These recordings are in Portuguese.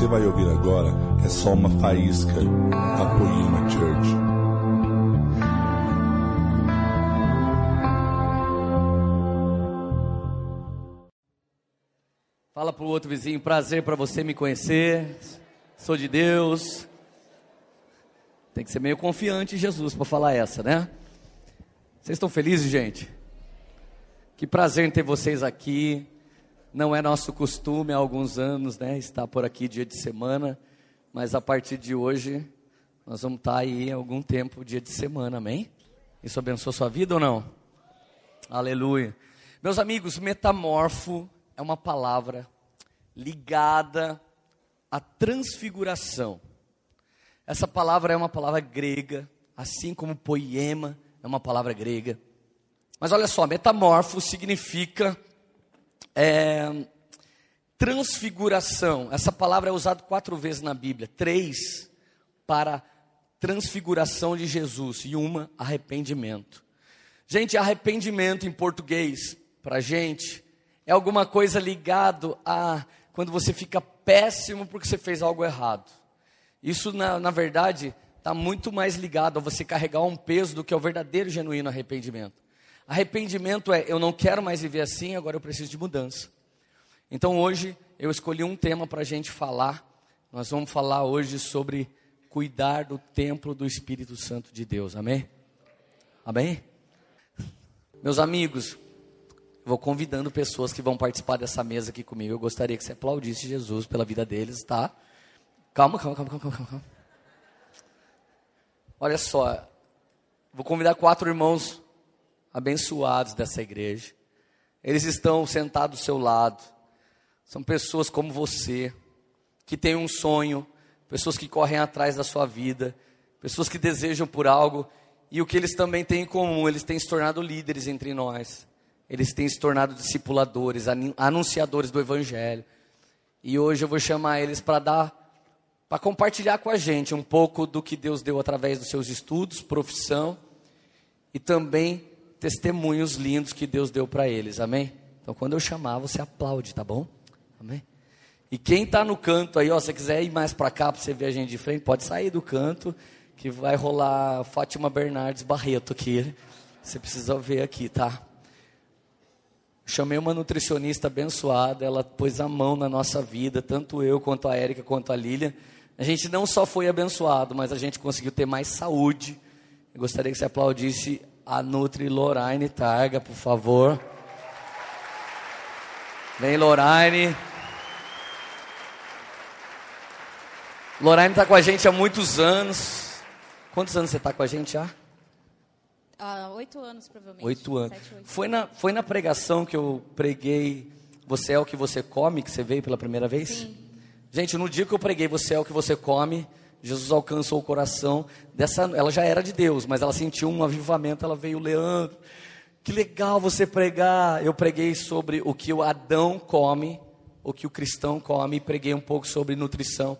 você vai ouvir agora é só uma faísca da Poema Church. Fala pro outro vizinho, prazer para você me conhecer. Sou de Deus. Tem que ser meio confiante em Jesus para falar essa, né? Vocês estão felizes, gente? Que prazer em ter vocês aqui. Não é nosso costume há alguns anos, né? Estar por aqui dia de semana, mas a partir de hoje nós vamos estar aí algum tempo dia de semana, amém? Isso abençoa sua vida ou não? Aleluia. Meus amigos, metamorfo é uma palavra ligada à transfiguração. Essa palavra é uma palavra grega, assim como poema é uma palavra grega. Mas olha só, metamorfo significa é, transfiguração. Essa palavra é usada quatro vezes na Bíblia. Três para transfiguração de Jesus e uma arrependimento. Gente, arrependimento em português, para gente, é alguma coisa ligado a quando você fica péssimo porque você fez algo errado. Isso, na, na verdade, está muito mais ligado a você carregar um peso do que ao verdadeiro genuíno arrependimento. Arrependimento é eu não quero mais viver assim, agora eu preciso de mudança. Então hoje eu escolhi um tema para a gente falar. Nós vamos falar hoje sobre cuidar do templo do Espírito Santo de Deus. Amém? Amém? Meus amigos, vou convidando pessoas que vão participar dessa mesa aqui comigo. Eu gostaria que você aplaudisse Jesus pela vida deles, tá? Calma, calma, calma, calma, calma. Olha só, vou convidar quatro irmãos abençoados dessa igreja. Eles estão sentados do seu lado. São pessoas como você, que têm um sonho, pessoas que correm atrás da sua vida, pessoas que desejam por algo. E o que eles também têm em comum, eles têm se tornado líderes entre nós. Eles têm se tornado discipuladores, anunciadores do evangelho. E hoje eu vou chamar eles para dar para compartilhar com a gente um pouco do que Deus deu através dos seus estudos, profissão e também testemunhos lindos que Deus deu para eles, amém? Então, quando eu chamar, você aplaude, tá bom? Amém? E quem está no canto aí, ó, se você quiser ir mais para cá para você ver a gente de frente, pode sair do canto, que vai rolar Fátima Bernardes Barreto aqui. Você precisa ver aqui, tá? Chamei uma nutricionista abençoada, ela pôs a mão na nossa vida, tanto eu quanto a Érica quanto a Lília. A gente não só foi abençoado, mas a gente conseguiu ter mais saúde. Eu gostaria que você aplaudisse a Nutri Lorraine Targa, por favor. Vem, Lorraine. Lorraine está com a gente há muitos anos. Quantos anos você está com a gente já? Há oito anos, provavelmente. Oito anos. Sete, oito. Foi, na, foi na pregação que eu preguei Você é o que você come, que você veio pela primeira vez? Sim. Gente, no dia que eu preguei Você é o que você come, Jesus alcançou o coração dessa. Ela já era de Deus, mas ela sentiu um avivamento. Ela veio, Leandro, que legal você pregar. Eu preguei sobre o que o Adão come, o que o cristão come, e preguei um pouco sobre nutrição.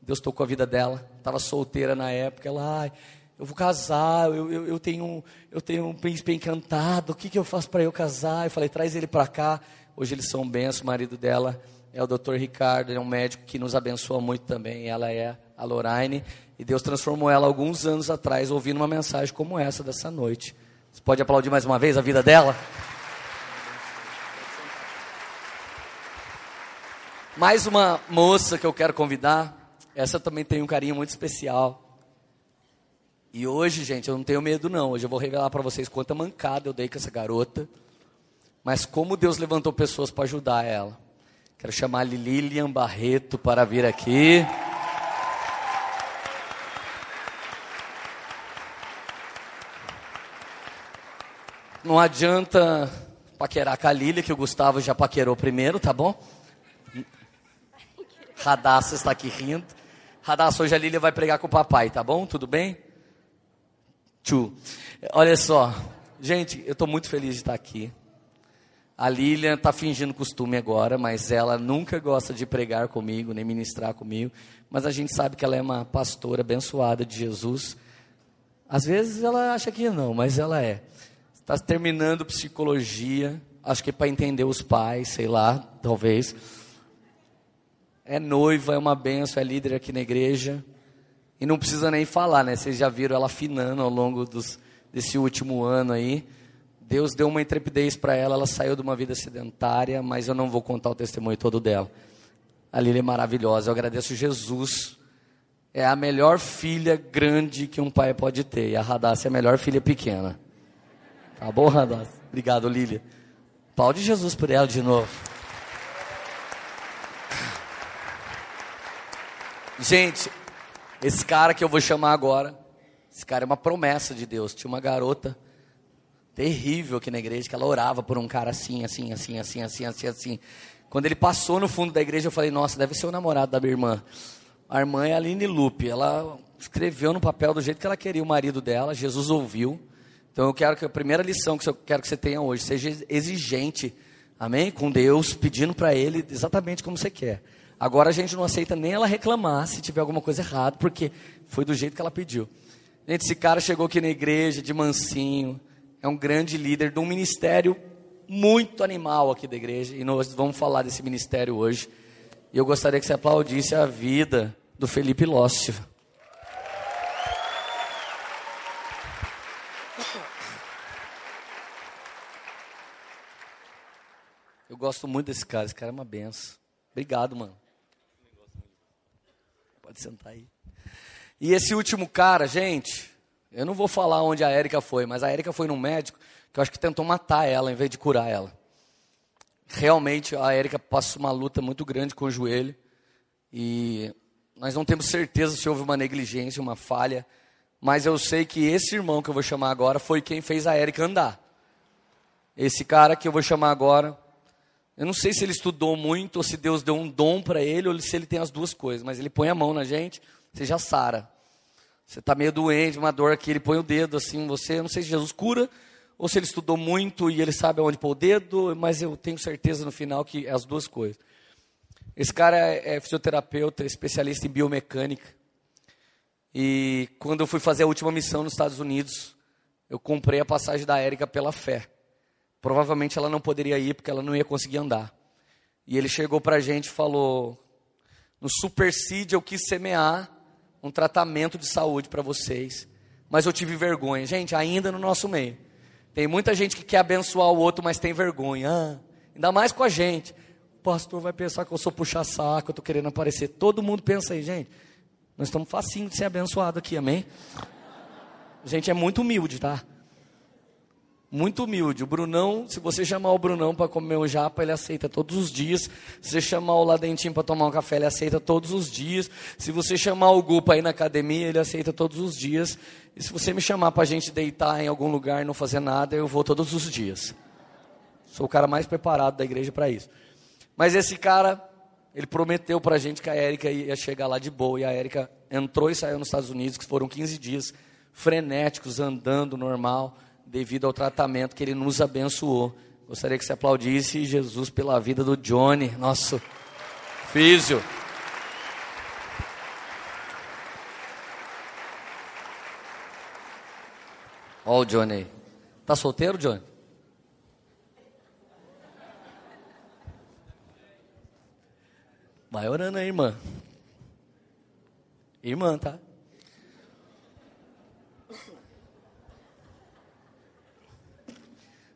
Deus tocou a vida dela, estava solteira na época. Ela, ai, eu vou casar, eu, eu, eu, tenho, eu tenho um príncipe encantado, o que, que eu faço para eu casar? Eu falei, traz ele para cá. Hoje eles são bens, o marido dela é o Dr. Ricardo, ele é um médico que nos abençoa muito também. Ela é a Lorraine, e Deus transformou ela alguns anos atrás, ouvindo uma mensagem como essa dessa noite. Você pode aplaudir mais uma vez a vida dela? Mais uma moça que eu quero convidar. Essa também tem um carinho muito especial. E hoje, gente, eu não tenho medo não. Hoje eu vou revelar para vocês quanta mancada eu dei com essa garota. Mas como Deus levantou pessoas para ajudar ela. Quero chamar a Lilian Barreto para vir aqui. Não adianta paquerar com a Lília, que o Gustavo já paquerou primeiro, tá bom? Radassa está aqui rindo. Radassa, hoje a Lília vai pregar com o papai, tá bom? Tudo bem? Tchu. Olha só, gente, eu estou muito feliz de estar aqui. A Lilian está fingindo costume agora, mas ela nunca gosta de pregar comigo, nem ministrar comigo. Mas a gente sabe que ela é uma pastora abençoada de Jesus. Às vezes ela acha que não, mas ela é. Está terminando psicologia, acho que é para entender os pais, sei lá, talvez. é noiva, é uma benção, é líder aqui na igreja. E não precisa nem falar, né? Vocês já viram ela afinando ao longo dos, desse último ano aí. Deus deu uma intrepidez para ela, ela saiu de uma vida sedentária, mas eu não vou contar o testemunho todo dela. A Lília é maravilhosa, eu agradeço Jesus. É a melhor filha grande que um pai pode ter. E a Radassa é a melhor filha pequena. Tá bom, Radassa? Obrigado, Lília. De Jesus por ela de novo. Gente, esse cara que eu vou chamar agora, esse cara é uma promessa de Deus. Tinha uma garota terrível aqui na igreja, que ela orava por um cara assim, assim, assim, assim, assim, assim, assim. Quando ele passou no fundo da igreja, eu falei, nossa, deve ser o namorado da minha irmã. A irmã é a Aline Lupe, ela escreveu no papel do jeito que ela queria o marido dela, Jesus ouviu. Então eu quero que a primeira lição que eu quero que você tenha hoje, seja exigente, amém? Com Deus, pedindo para Ele exatamente como você quer. Agora a gente não aceita nem ela reclamar se tiver alguma coisa errada, porque foi do jeito que ela pediu. Gente, esse cara chegou aqui na igreja de mansinho, é um grande líder de um ministério muito animal aqui da igreja, e nós vamos falar desse ministério hoje. E eu gostaria que você aplaudisse a vida do Felipe Lócio. Eu gosto muito desse cara, esse cara é uma benção. Obrigado, mano. Pode sentar aí. E esse último cara, gente, eu não vou falar onde a Érica foi, mas a Érica foi num médico que eu acho que tentou matar ela em vez de curar ela. Realmente a Érica passou uma luta muito grande com o joelho e nós não temos certeza se houve uma negligência, uma falha, mas eu sei que esse irmão que eu vou chamar agora foi quem fez a Érica andar. Esse cara que eu vou chamar agora, eu não sei se ele estudou muito ou se Deus deu um dom para ele ou se ele tem as duas coisas, mas ele põe a mão na gente, você já sara. Você está meio doente, uma dor aqui, ele põe o dedo assim, você, eu não sei se Jesus cura, ou se ele estudou muito e ele sabe aonde pôr o dedo, mas eu tenho certeza no final que é as duas coisas. Esse cara é, é fisioterapeuta, especialista em biomecânica. E quando eu fui fazer a última missão nos Estados Unidos, eu comprei a passagem da Érica pela fé. Provavelmente ela não poderia ir porque ela não ia conseguir andar. E ele chegou para a gente e falou: No Superseed eu quis semear um tratamento de saúde para vocês, mas eu tive vergonha. Gente, ainda no nosso meio. Tem muita gente que quer abençoar o outro, mas tem vergonha. Ah, ainda mais com a gente. O pastor vai pensar que eu sou puxa-saco, eu estou querendo aparecer. Todo mundo pensa aí, gente. Nós estamos facinho de ser abençoado aqui, amém? A gente é muito humilde, tá? Muito humilde. O Brunão, se você chamar o Brunão para comer um japa, ele aceita todos os dias. Se você chamar o Ladentinho para tomar um café, ele aceita todos os dias. Se você chamar o Gu para ir na academia, ele aceita todos os dias. E se você me chamar para a gente deitar em algum lugar e não fazer nada, eu vou todos os dias. Sou o cara mais preparado da igreja para isso. Mas esse cara, ele prometeu para a gente que a Érica ia chegar lá de boa. E a Érica entrou e saiu nos Estados Unidos, que foram 15 dias frenéticos, andando normal devido ao tratamento que ele nos abençoou. Gostaria que você aplaudisse Jesus pela vida do Johnny, nosso físio. Ó o Johnny. Tá solteiro, Johnny? Vai orando aí, irmã. Irmã, tá?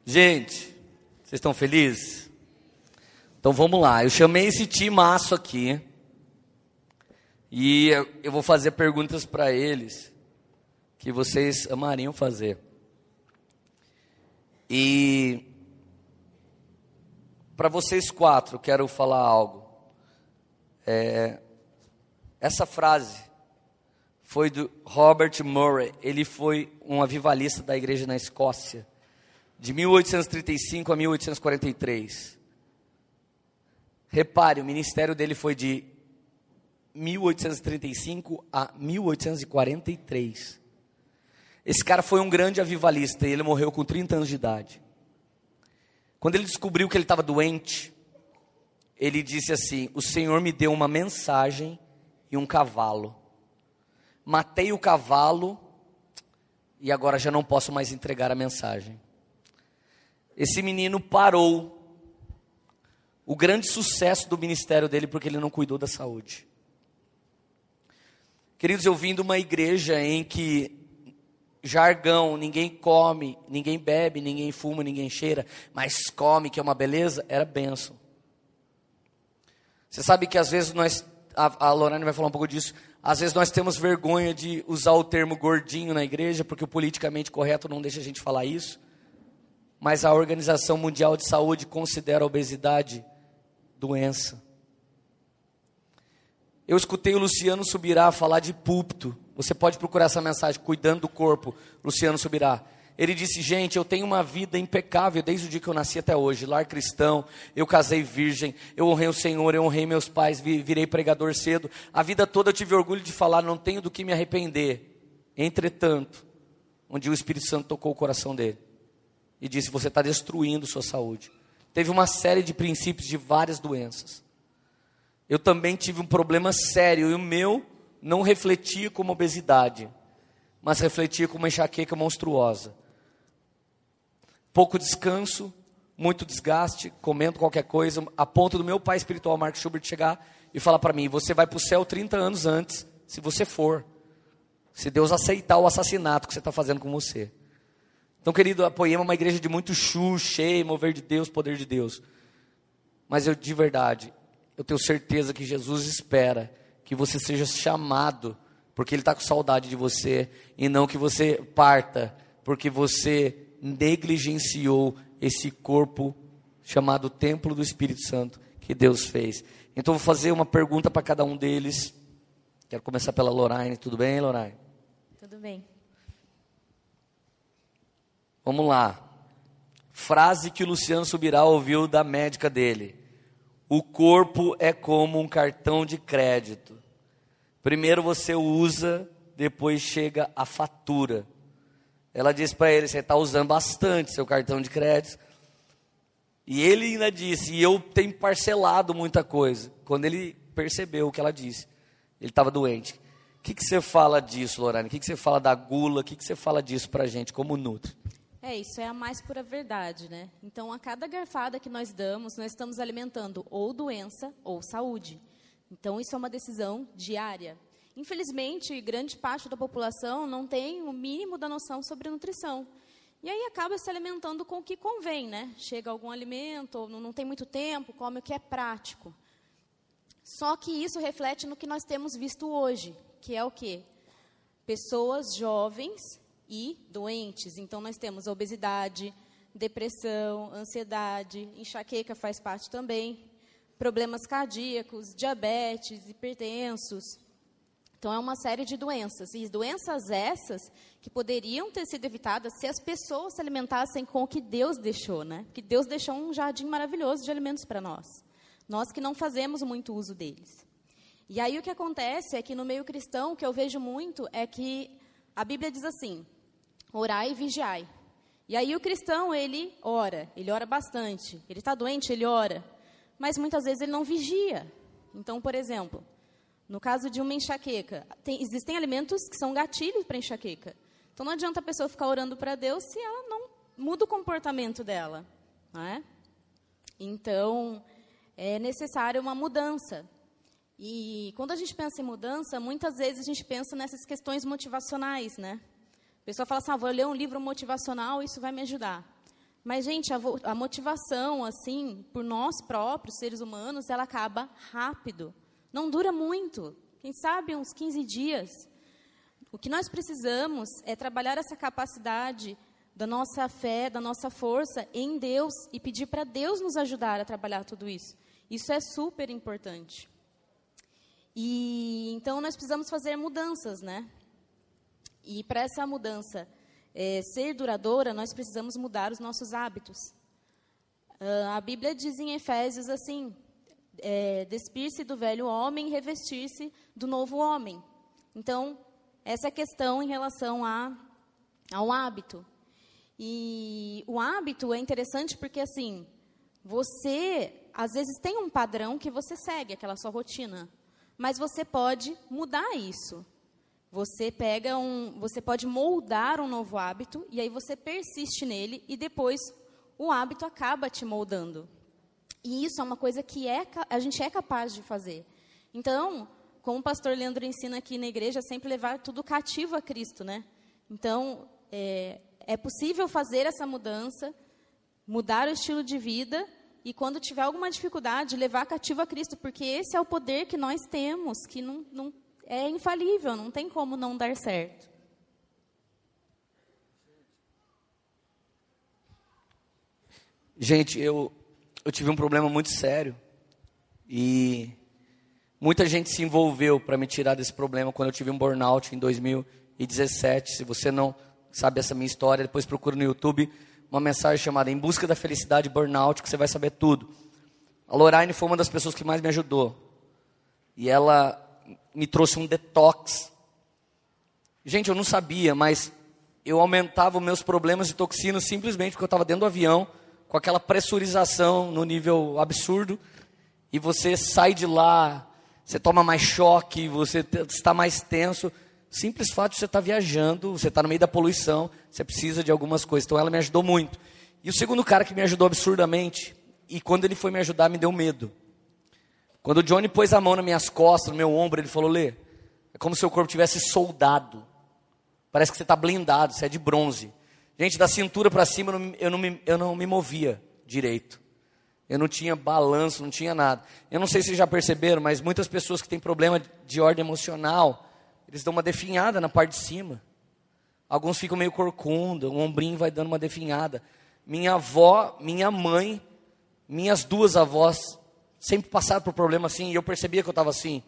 Gente, vocês estão felizes? Então vamos lá. Eu chamei esse timaço aqui. E eu vou fazer perguntas para eles que vocês amariam fazer. E para vocês quatro, quero falar algo. É, essa frase foi do Robert Murray. Ele foi um avivalista da igreja na Escócia de 1835 a 1843. Repare, o ministério dele foi de 1835 a 1843. Esse cara foi um grande avivalista e ele morreu com 30 anos de idade. Quando ele descobriu que ele estava doente, ele disse assim: O Senhor me deu uma mensagem e um cavalo. Matei o cavalo e agora já não posso mais entregar a mensagem esse menino parou o grande sucesso do ministério dele porque ele não cuidou da saúde. Queridos, eu vim de uma igreja em que jargão, ninguém come, ninguém bebe, ninguém fuma, ninguém cheira, mas come, que é uma beleza, era benção. Você sabe que às vezes nós, a, a Lorane vai falar um pouco disso, às vezes nós temos vergonha de usar o termo gordinho na igreja, porque o politicamente correto não deixa a gente falar isso. Mas a Organização Mundial de Saúde considera a obesidade doença. Eu escutei o Luciano Subirá falar de púlpito. Você pode procurar essa mensagem, cuidando do corpo, Luciano Subirá. Ele disse: Gente, eu tenho uma vida impecável desde o dia que eu nasci até hoje. Lar cristão, eu casei virgem, eu honrei o Senhor, eu honrei meus pais, virei pregador cedo. A vida toda eu tive orgulho de falar, não tenho do que me arrepender. Entretanto, um dia o Espírito Santo tocou o coração dele e disse: Você está destruindo sua saúde. Teve uma série de princípios de várias doenças. Eu também tive um problema sério e o meu não refletia como obesidade, mas refletia como uma enxaqueca monstruosa. Pouco descanso, muito desgaste, comendo qualquer coisa, a ponto do meu pai espiritual, Mark Schubert, chegar e falar para mim: Você vai para o céu 30 anos antes, se você for. Se Deus aceitar o assassinato que você está fazendo com você. Então, querido, a é uma igreja de muito chu, cheio, mover de Deus, poder de Deus. Mas eu, de verdade, eu tenho certeza que Jesus espera que você seja chamado, porque Ele está com saudade de você, e não que você parta, porque você negligenciou esse corpo chamado Templo do Espírito Santo que Deus fez. Então, vou fazer uma pergunta para cada um deles. Quero começar pela Lorraine. Tudo bem, Lorraine? Tudo bem. Vamos lá. Frase que o Luciano Subirá ouviu da médica dele. O corpo é como um cartão de crédito. Primeiro você usa, depois chega a fatura. Ela disse para ele: Você está usando bastante seu cartão de crédito. E ele ainda disse: E eu tenho parcelado muita coisa. Quando ele percebeu o que ela disse, ele estava doente. O que, que você fala disso, Lorane? O que, que você fala da gula? O que, que você fala disso para a gente como nutre? É, isso é a mais pura verdade, né? Então, a cada garfada que nós damos, nós estamos alimentando ou doença ou saúde. Então, isso é uma decisão diária. Infelizmente, grande parte da população não tem o mínimo da noção sobre nutrição. E aí acaba se alimentando com o que convém, né? Chega algum alimento, ou não tem muito tempo, come o que é prático. Só que isso reflete no que nós temos visto hoje, que é o quê? Pessoas jovens e doentes. Então, nós temos obesidade, depressão, ansiedade, enxaqueca faz parte também, problemas cardíacos, diabetes, hipertensos. Então, é uma série de doenças. E doenças essas que poderiam ter sido evitadas se as pessoas se alimentassem com o que Deus deixou, né? Que Deus deixou um jardim maravilhoso de alimentos para nós. Nós que não fazemos muito uso deles. E aí o que acontece é que no meio cristão, o que eu vejo muito é que a Bíblia diz assim: orai e vigiai. E aí o cristão, ele ora, ele ora bastante. Ele está doente, ele ora. Mas muitas vezes ele não vigia. Então, por exemplo, no caso de uma enxaqueca, tem, existem alimentos que são gatilhos para enxaqueca. Então não adianta a pessoa ficar orando para Deus se ela não muda o comportamento dela. Não é? Então, é necessária uma mudança. E quando a gente pensa em mudança, muitas vezes a gente pensa nessas questões motivacionais, né? A pessoa fala assim, ah, vou ler um livro motivacional, isso vai me ajudar. Mas, gente, a, a motivação, assim, por nós próprios, seres humanos, ela acaba rápido. Não dura muito. Quem sabe uns 15 dias. O que nós precisamos é trabalhar essa capacidade da nossa fé, da nossa força em Deus e pedir para Deus nos ajudar a trabalhar tudo isso. Isso é super importante. E então nós precisamos fazer mudanças, né? E para essa mudança é, ser duradoura, nós precisamos mudar os nossos hábitos. Uh, a Bíblia diz em Efésios assim: é, despir-se do velho homem revestir-se do novo homem. Então, essa é questão em relação a, ao hábito. E o hábito é interessante porque, assim, você, às vezes, tem um padrão que você segue, aquela sua rotina. Mas você pode mudar isso. Você pega um, você pode moldar um novo hábito e aí você persiste nele e depois o hábito acaba te moldando. E isso é uma coisa que é, a gente é capaz de fazer. Então, como o pastor Leandro ensina aqui na igreja, sempre levar tudo cativo a Cristo, né? Então, é, é possível fazer essa mudança, mudar o estilo de vida e quando tiver alguma dificuldade, levar cativo a Cristo, porque esse é o poder que nós temos, que não, não é infalível, não tem como não dar certo. Gente, eu, eu tive um problema muito sério e muita gente se envolveu para me tirar desse problema quando eu tive um burnout em 2017. Se você não sabe essa minha história, depois procura no YouTube uma mensagem chamada Em Busca da Felicidade Burnout, que você vai saber tudo. A Lorraine foi uma das pessoas que mais me ajudou. E ela me trouxe um detox. Gente, eu não sabia, mas eu aumentava os meus problemas de toxinas simplesmente porque eu estava dentro do avião, com aquela pressurização no nível absurdo, e você sai de lá, você toma mais choque, você está mais tenso. Simples fato você estar tá viajando, você está no meio da poluição, você precisa de algumas coisas. Então ela me ajudou muito. E o segundo cara que me ajudou absurdamente, e quando ele foi me ajudar, me deu medo. Quando o Johnny pôs a mão nas minhas costas, no meu ombro, ele falou: Lê, é como se seu corpo tivesse soldado. Parece que você está blindado, você é de bronze. Gente, da cintura para cima eu não, eu, não me, eu não me movia direito. Eu não tinha balanço, não tinha nada. Eu não sei se já perceberam, mas muitas pessoas que têm problema de ordem emocional, eles dão uma definhada na parte de cima. Alguns ficam meio corcunda, o ombrinho vai dando uma definhada. Minha avó, minha mãe, minhas duas avós sempre passaram por problema assim, e eu percebia que eu estava assim.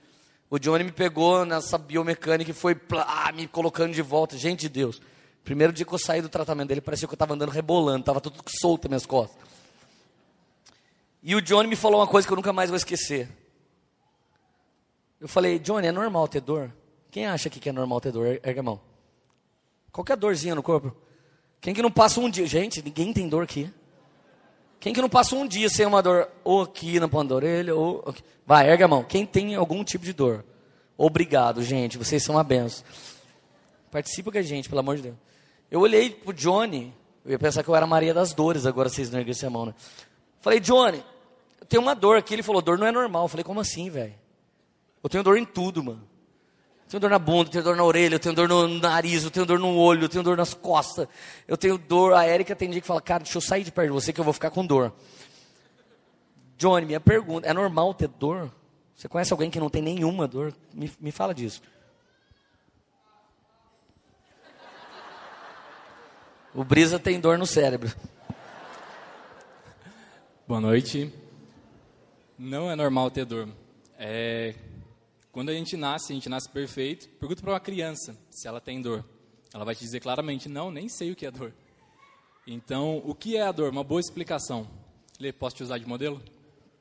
O Johnny me pegou nessa biomecânica e foi plá, me colocando de volta. Gente de Deus. Primeiro dia que eu saí do tratamento dele, parecia que eu estava andando rebolando, estava tudo solto nas minhas costas. E o Johnny me falou uma coisa que eu nunca mais vou esquecer. Eu falei, Johnny, é normal ter dor? Quem acha aqui que é normal ter dor? Erga a mão. Qualquer dorzinha no corpo. Quem que não passa um dia? Gente, ninguém tem dor aqui. Quem que não passa um dia sem uma dor? Ou aqui na ponta da orelha, ou... Vai, erga a mão. Quem tem algum tipo de dor? Obrigado, gente. Vocês são uma benção. Participa com a gente, pelo amor de Deus. Eu olhei pro Johnny. Eu ia pensar que eu era Maria das Dores, agora vocês não erguem a mão, né? Falei, Johnny, eu tenho uma dor aqui. Ele falou, dor não é normal. Eu falei, como assim, velho? Eu tenho dor em tudo, mano. Tenho dor na bunda, eu tenho dor na orelha, eu tenho dor no nariz, eu tenho dor no olho, eu tenho dor nas costas, eu tenho dor. A Érica tem dia que fala, cara, deixa eu sair de perto de você que eu vou ficar com dor. Johnny, minha pergunta, é normal ter dor? Você conhece alguém que não tem nenhuma dor? Me, me fala disso. O Brisa tem dor no cérebro. Boa noite. Não é normal ter dor. É quando a gente nasce, a gente nasce perfeito. Pergunta para uma criança se ela tem dor. Ela vai te dizer claramente: não, nem sei o que é dor. Então, o que é a dor? Uma boa explicação. Lê, posso te usar de modelo?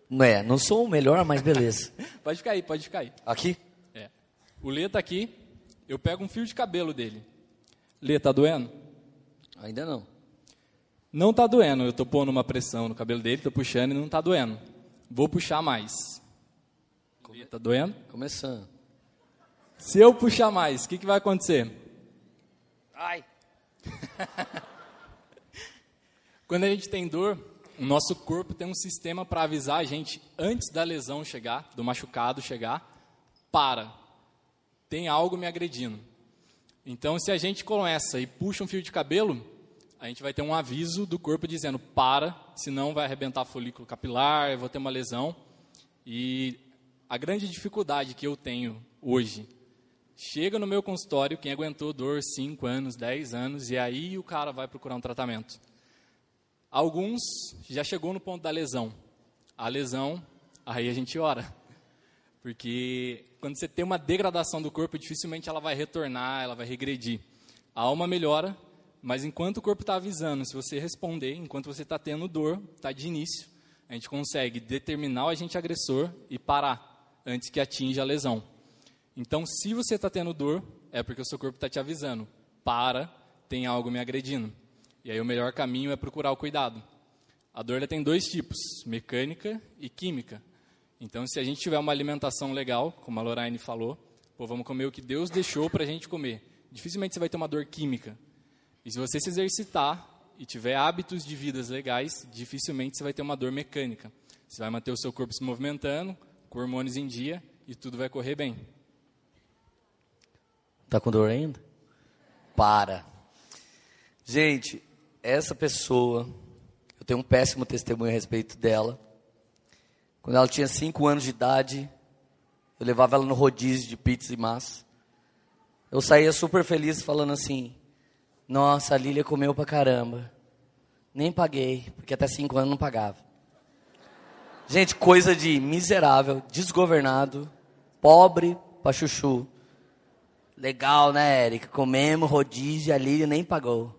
Não é, não sou o melhor, mas beleza. pode ficar aí, pode ficar aí. Aqui? É. O Lê tá aqui, eu pego um fio de cabelo dele. Lê, tá doendo? Ainda não. Não tá doendo, eu tô pondo uma pressão no cabelo dele, tô puxando e não tá doendo. Vou puxar mais. Tá doendo? Começando. Se eu puxar mais, o que, que vai acontecer? Ai. Quando a gente tem dor, o nosso corpo tem um sistema para avisar a gente antes da lesão chegar, do machucado chegar, para. Tem algo me agredindo. Então, se a gente começa e puxa um fio de cabelo, a gente vai ter um aviso do corpo dizendo para, senão vai arrebentar folículo capilar, eu vou ter uma lesão. E a grande dificuldade que eu tenho hoje, chega no meu consultório quem aguentou dor 5 anos, 10 anos, e aí o cara vai procurar um tratamento. Alguns já chegou no ponto da lesão. A lesão, aí a gente ora. Porque quando você tem uma degradação do corpo, dificilmente ela vai retornar, ela vai regredir. A alma melhora, mas enquanto o corpo está avisando, se você responder, enquanto você está tendo dor, está de início, a gente consegue determinar o agente agressor e parar antes que atinja a lesão. Então, se você está tendo dor, é porque o seu corpo está te avisando: para, tem algo me agredindo. E aí o melhor caminho é procurar o cuidado. A dor tem dois tipos: mecânica e química. Então, se a gente tiver uma alimentação legal, como a Lorraine falou, pô, vamos comer o que Deus deixou para a gente comer. Dificilmente você vai ter uma dor química. E se você se exercitar, e tiver hábitos de vidas legais, dificilmente você vai ter uma dor mecânica. Você vai manter o seu corpo se movimentando, com hormônios em dia e tudo vai correr bem. Tá com dor ainda? Para. Gente, essa pessoa, eu tenho um péssimo testemunho a respeito dela. Quando ela tinha 5 anos de idade, eu levava ela no rodízio de pizza e massa. Eu saía super feliz falando assim: Nossa, a Lília comeu pra caramba. Nem paguei, porque até 5 anos não pagava. Gente, coisa de miserável, desgovernado, pobre pra chuchu. Legal, né, Érica? Comemos rodízio, a Lília nem pagou.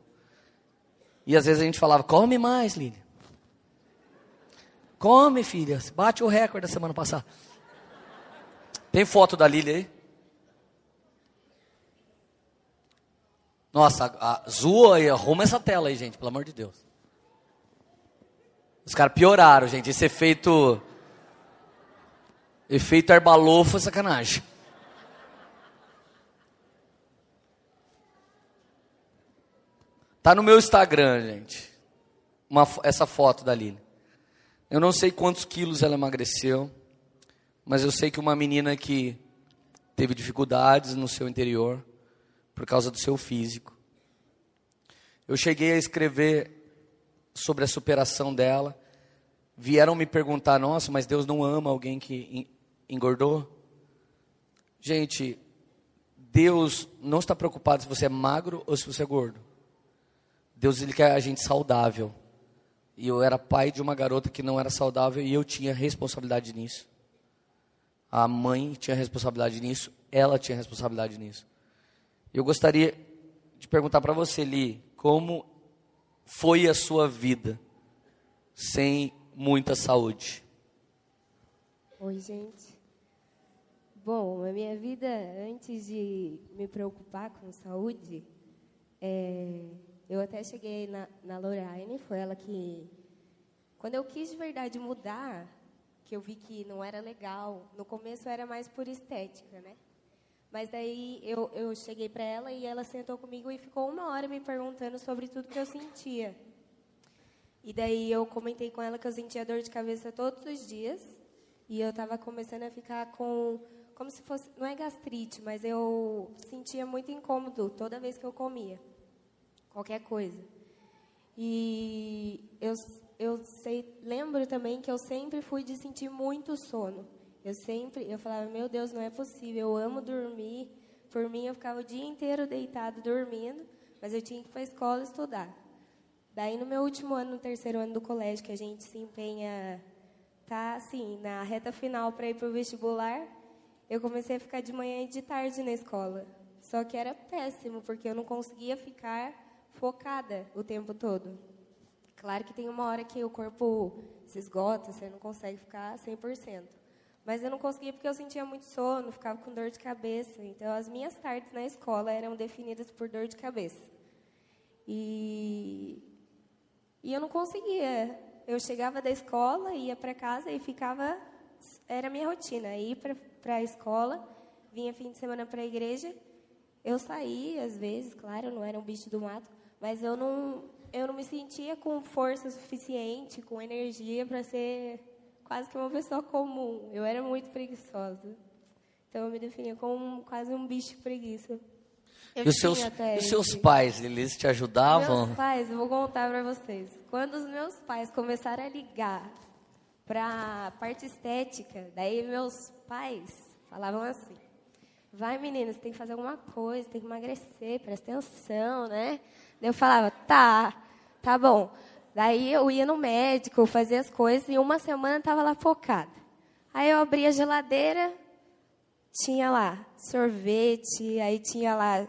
E às vezes a gente falava, come mais, Lília. Come, filha. Bate o recorde da semana passada. Tem foto da Lília aí? Nossa, a, a, zoa e arruma essa tela aí, gente, pelo amor de Deus. Os caras pioraram, gente. Esse efeito. Efeito arbalofo é sacanagem. Tá no meu Instagram, gente. Uma, essa foto da Lili. Eu não sei quantos quilos ela emagreceu, mas eu sei que uma menina que teve dificuldades no seu interior por causa do seu físico. Eu cheguei a escrever sobre a superação dela. Vieram me perguntar: nossa, mas Deus não ama alguém que engordou? Gente, Deus não está preocupado se você é magro ou se você é gordo. Deus ele quer a gente saudável. E eu era pai de uma garota que não era saudável e eu tinha responsabilidade nisso. A mãe tinha responsabilidade nisso, ela tinha responsabilidade nisso. Eu gostaria de perguntar para você, Li, como foi a sua vida sem muita saúde? Oi, gente. Bom, a minha vida, antes de me preocupar com saúde, é, eu até cheguei na, na Lorraine, foi ela que. Quando eu quis de verdade mudar, que eu vi que não era legal, no começo era mais por estética, né? Mas daí eu, eu cheguei para ela e ela sentou comigo e ficou uma hora me perguntando sobre tudo que eu sentia. E daí eu comentei com ela que eu sentia dor de cabeça todos os dias e eu estava começando a ficar com como se fosse não é gastrite, mas eu sentia muito incômodo toda vez que eu comia qualquer coisa. E eu, eu sei, lembro também que eu sempre fui de sentir muito sono. Eu sempre, eu falava, meu Deus, não é possível, eu amo dormir. Por mim, eu ficava o dia inteiro deitado dormindo, mas eu tinha que ir para a escola estudar. Daí, no meu último ano, no terceiro ano do colégio, que a gente se empenha, tá assim, na reta final para ir para o vestibular, eu comecei a ficar de manhã e de tarde na escola. Só que era péssimo, porque eu não conseguia ficar focada o tempo todo. Claro que tem uma hora que o corpo se esgota, você não consegue ficar 100%. Mas eu não conseguia porque eu sentia muito sono, ficava com dor de cabeça. Então, as minhas tardes na escola eram definidas por dor de cabeça. E, e eu não conseguia. Eu chegava da escola, ia para casa e ficava. Era a minha rotina, ir para a escola, vinha fim de semana para a igreja. Eu saía, às vezes, claro, não era um bicho do mato, mas eu não, eu não me sentia com força suficiente, com energia para ser quase que uma pessoa comum. Eu era muito preguiçosa. Então eu me definia como quase um bicho preguiça. Eu e os seus, os seus pais, eles te ajudavam? Meus pais, eu vou contar para vocês. Quando os meus pais começaram a ligar para a parte estética, daí meus pais falavam assim: vai meninas, tem que fazer alguma coisa, tem que emagrecer, presta atenção, né? Daí eu falava, tá, tá bom. Daí eu ia no médico, fazia as coisas e uma semana estava lá focada. Aí eu abria a geladeira, tinha lá sorvete, aí tinha lá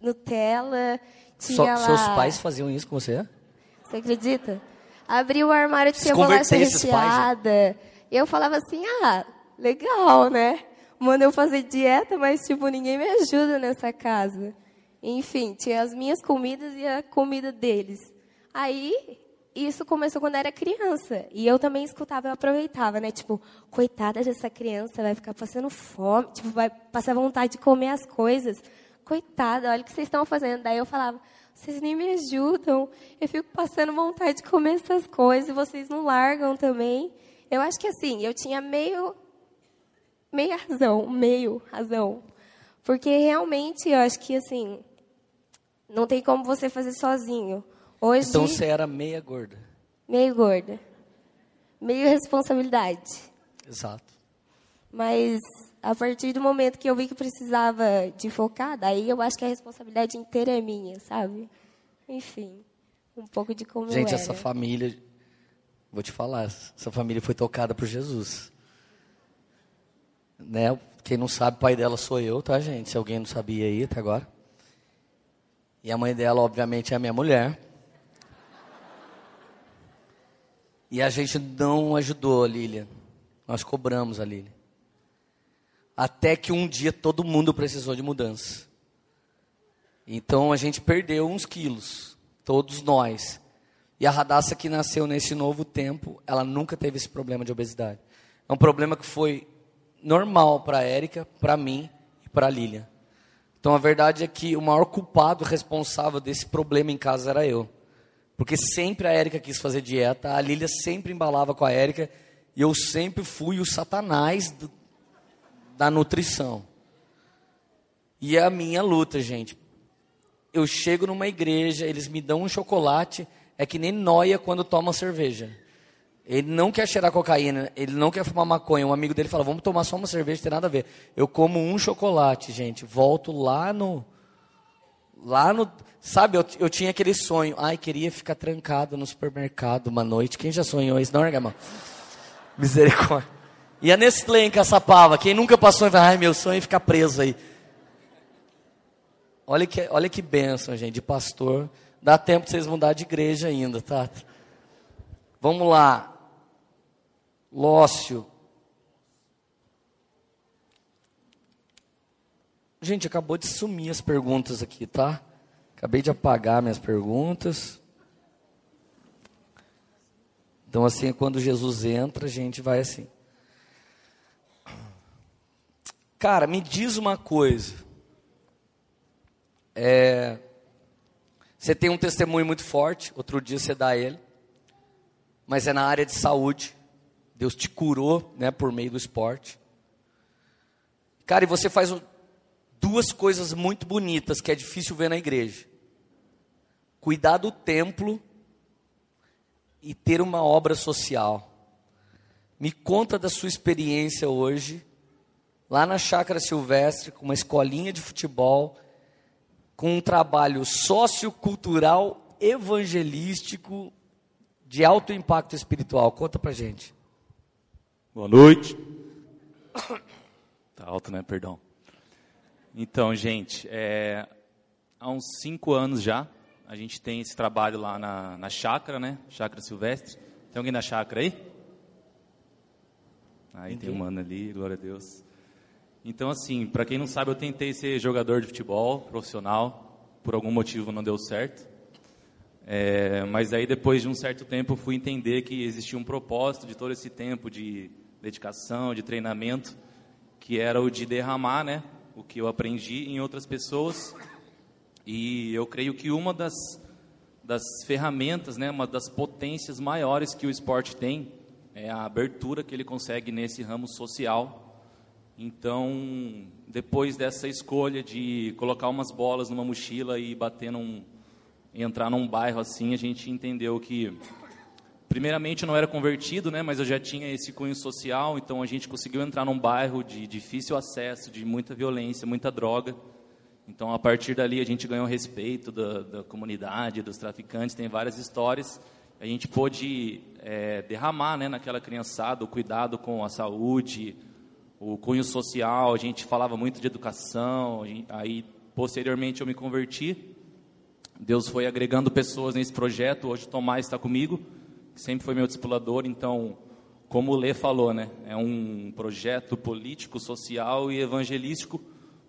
Nutella, tinha so, lá... Seus pais faziam isso com você? Você acredita? Abri o armário, tinha bolacha recheada. E eu falava assim, ah, legal, né? Manda eu fazer dieta, mas, tipo, ninguém me ajuda nessa casa. Enfim, tinha as minhas comidas e a comida deles. Aí, isso começou quando era criança. E eu também escutava, eu aproveitava, né? Tipo, coitada dessa criança, vai ficar passando fome, tipo, vai passar vontade de comer as coisas. Coitada, olha o que vocês estão fazendo. Daí eu falava, vocês nem me ajudam. Eu fico passando vontade de comer essas coisas e vocês não largam também. Eu acho que assim, eu tinha meio meia razão, meio razão. Porque realmente eu acho que assim, não tem como você fazer sozinho. Hoje Então você era meia gorda. meio gorda. Meio responsabilidade. Exato. Mas a partir do momento que eu vi que precisava de focar, daí eu acho que a responsabilidade inteira é minha, sabe? Enfim, um pouco de como Gente, essa família, vou te falar, essa família foi tocada por Jesus. Né? Quem não sabe, o pai dela sou eu, tá, gente? Se alguém não sabia aí até agora. E a mãe dela, obviamente, é a minha mulher. E a gente não ajudou a Lilian. Nós cobramos a Lilian. Até que um dia todo mundo precisou de mudança. Então a gente perdeu uns quilos, todos nós. E a Radassa que nasceu nesse novo tempo, ela nunca teve esse problema de obesidade. É um problema que foi normal para a Érica, para mim e para a Lilian. Então a verdade é que o maior culpado responsável desse problema em casa era eu. Porque sempre a Érica quis fazer dieta, a Lília sempre embalava com a Érica, e eu sempre fui o satanás do- da nutrição. E é a minha luta, gente. Eu chego numa igreja, eles me dão um chocolate, é que nem noia quando toma cerveja. Ele não quer cheirar cocaína, ele não quer fumar maconha. Um amigo dele fala: Vamos tomar só uma cerveja, não tem nada a ver. Eu como um chocolate, gente. Volto lá no. Lá no. Sabe, eu, eu tinha aquele sonho. Ai, queria ficar trancado no supermercado uma noite. Quem já sonhou isso? Não, irmão? Misericórdia. E a Nestlé em Caçapava. Quem nunca passou fala: Ai, meu sonho é ficar preso aí. Olha que, olha que bênção, gente, de pastor. Dá tempo de vocês mudar de igreja ainda, tá? Vamos lá. Lócio. Gente, acabou de sumir as perguntas aqui, tá? Acabei de apagar minhas perguntas. Então, assim, quando Jesus entra, a gente vai assim. Cara, me diz uma coisa. É, você tem um testemunho muito forte, outro dia você dá ele, mas é na área de saúde. Deus te curou, né, por meio do esporte. Cara, e você faz o- duas coisas muito bonitas que é difícil ver na igreja: cuidar do templo e ter uma obra social. Me conta da sua experiência hoje, lá na Chácara Silvestre, com uma escolinha de futebol, com um trabalho sociocultural, evangelístico, de alto impacto espiritual. Conta pra gente. Boa noite. Tá alto, né? Perdão. Então, gente, é, há uns cinco anos já, a gente tem esse trabalho lá na, na chácara, né? Chácara Silvestre. Tem alguém da chácara aí? Aí tem um mano ali, glória a Deus. Então, assim, para quem não sabe, eu tentei ser jogador de futebol profissional, por algum motivo não deu certo. É, mas aí, depois de um certo tempo, fui entender que existia um propósito de todo esse tempo de dedicação, de treinamento, que era o de derramar, né, o que eu aprendi em outras pessoas. E eu creio que uma das, das ferramentas, né, uma das potências maiores que o esporte tem é a abertura que ele consegue nesse ramo social. Então, depois dessa escolha de colocar umas bolas numa mochila e bater num, entrar num bairro assim, a gente entendeu que primeiramente eu não era convertido, né, mas eu já tinha esse cunho social, então a gente conseguiu entrar num bairro de difícil acesso, de muita violência, muita droga. Então a partir dali a gente ganhou respeito da, da comunidade, dos traficantes, tem várias histórias. A gente pôde é, derramar, né, naquela criançada o cuidado com a saúde, o cunho social. A gente falava muito de educação. gente- Aí posteriormente eu me converti. Deus foi agregando pessoas nesse projeto. Hoje o Tomás está comigo, sempre foi meu discipulador. Então, como o Lê falou, né, é um projeto político, social e evangelístico,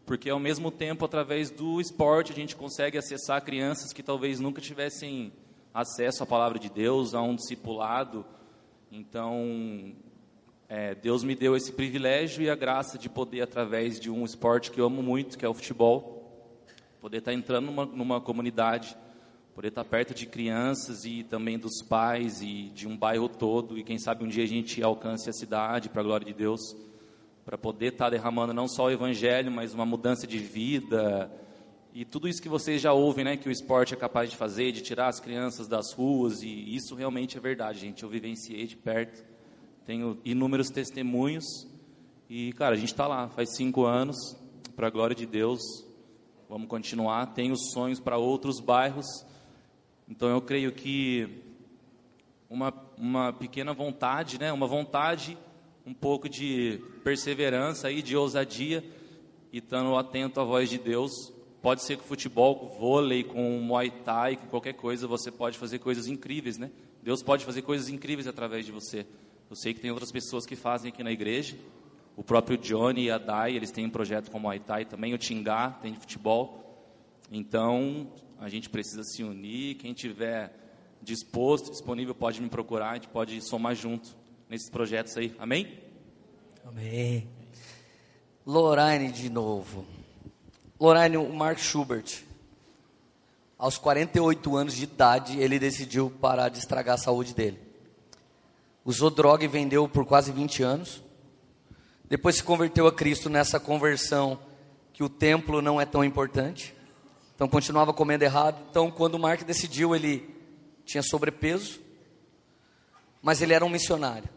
porque ao mesmo tempo, através do esporte, a gente consegue acessar crianças que talvez nunca tivessem acesso à palavra de Deus, a um discipulado. Então, é, Deus me deu esse privilégio e a graça de poder, através de um esporte que eu amo muito, que é o futebol, poder estar entrando numa, numa comunidade poder estar perto de crianças e também dos pais e de um bairro todo, e quem sabe um dia a gente alcance a cidade, para a glória de Deus, para poder estar derramando não só o evangelho, mas uma mudança de vida, e tudo isso que vocês já ouvem, né, que o esporte é capaz de fazer, de tirar as crianças das ruas, e isso realmente é verdade, gente. Eu vivenciei de perto, tenho inúmeros testemunhos, e, cara, a gente está lá, faz cinco anos, para a glória de Deus, vamos continuar. Tenho sonhos para outros bairros, então eu creio que uma, uma pequena vontade, né, uma vontade, um pouco de perseverança e de ousadia, e estando atento à voz de Deus, Pode ser que futebol, vôlei, com muay thai, com qualquer coisa, você pode fazer coisas incríveis, né? Deus pode fazer coisas incríveis através de você. Eu sei que tem outras pessoas que fazem aqui na igreja. O próprio Johnny e a Dai, eles têm um projeto com Muay Thai também. O Tingá tem futebol. Então, a gente precisa se unir. Quem tiver disposto, disponível, pode me procurar. A gente pode somar junto nesses projetos aí. Amém? Amém. Lorraine de novo. Lorraine, o Mark Schubert, aos 48 anos de idade, ele decidiu parar de estragar a saúde dele. Usou droga e vendeu por quase 20 anos. Depois se converteu a Cristo nessa conversão que o templo não é tão importante. Então continuava comendo errado. Então quando o Mark decidiu, ele tinha sobrepeso, mas ele era um missionário.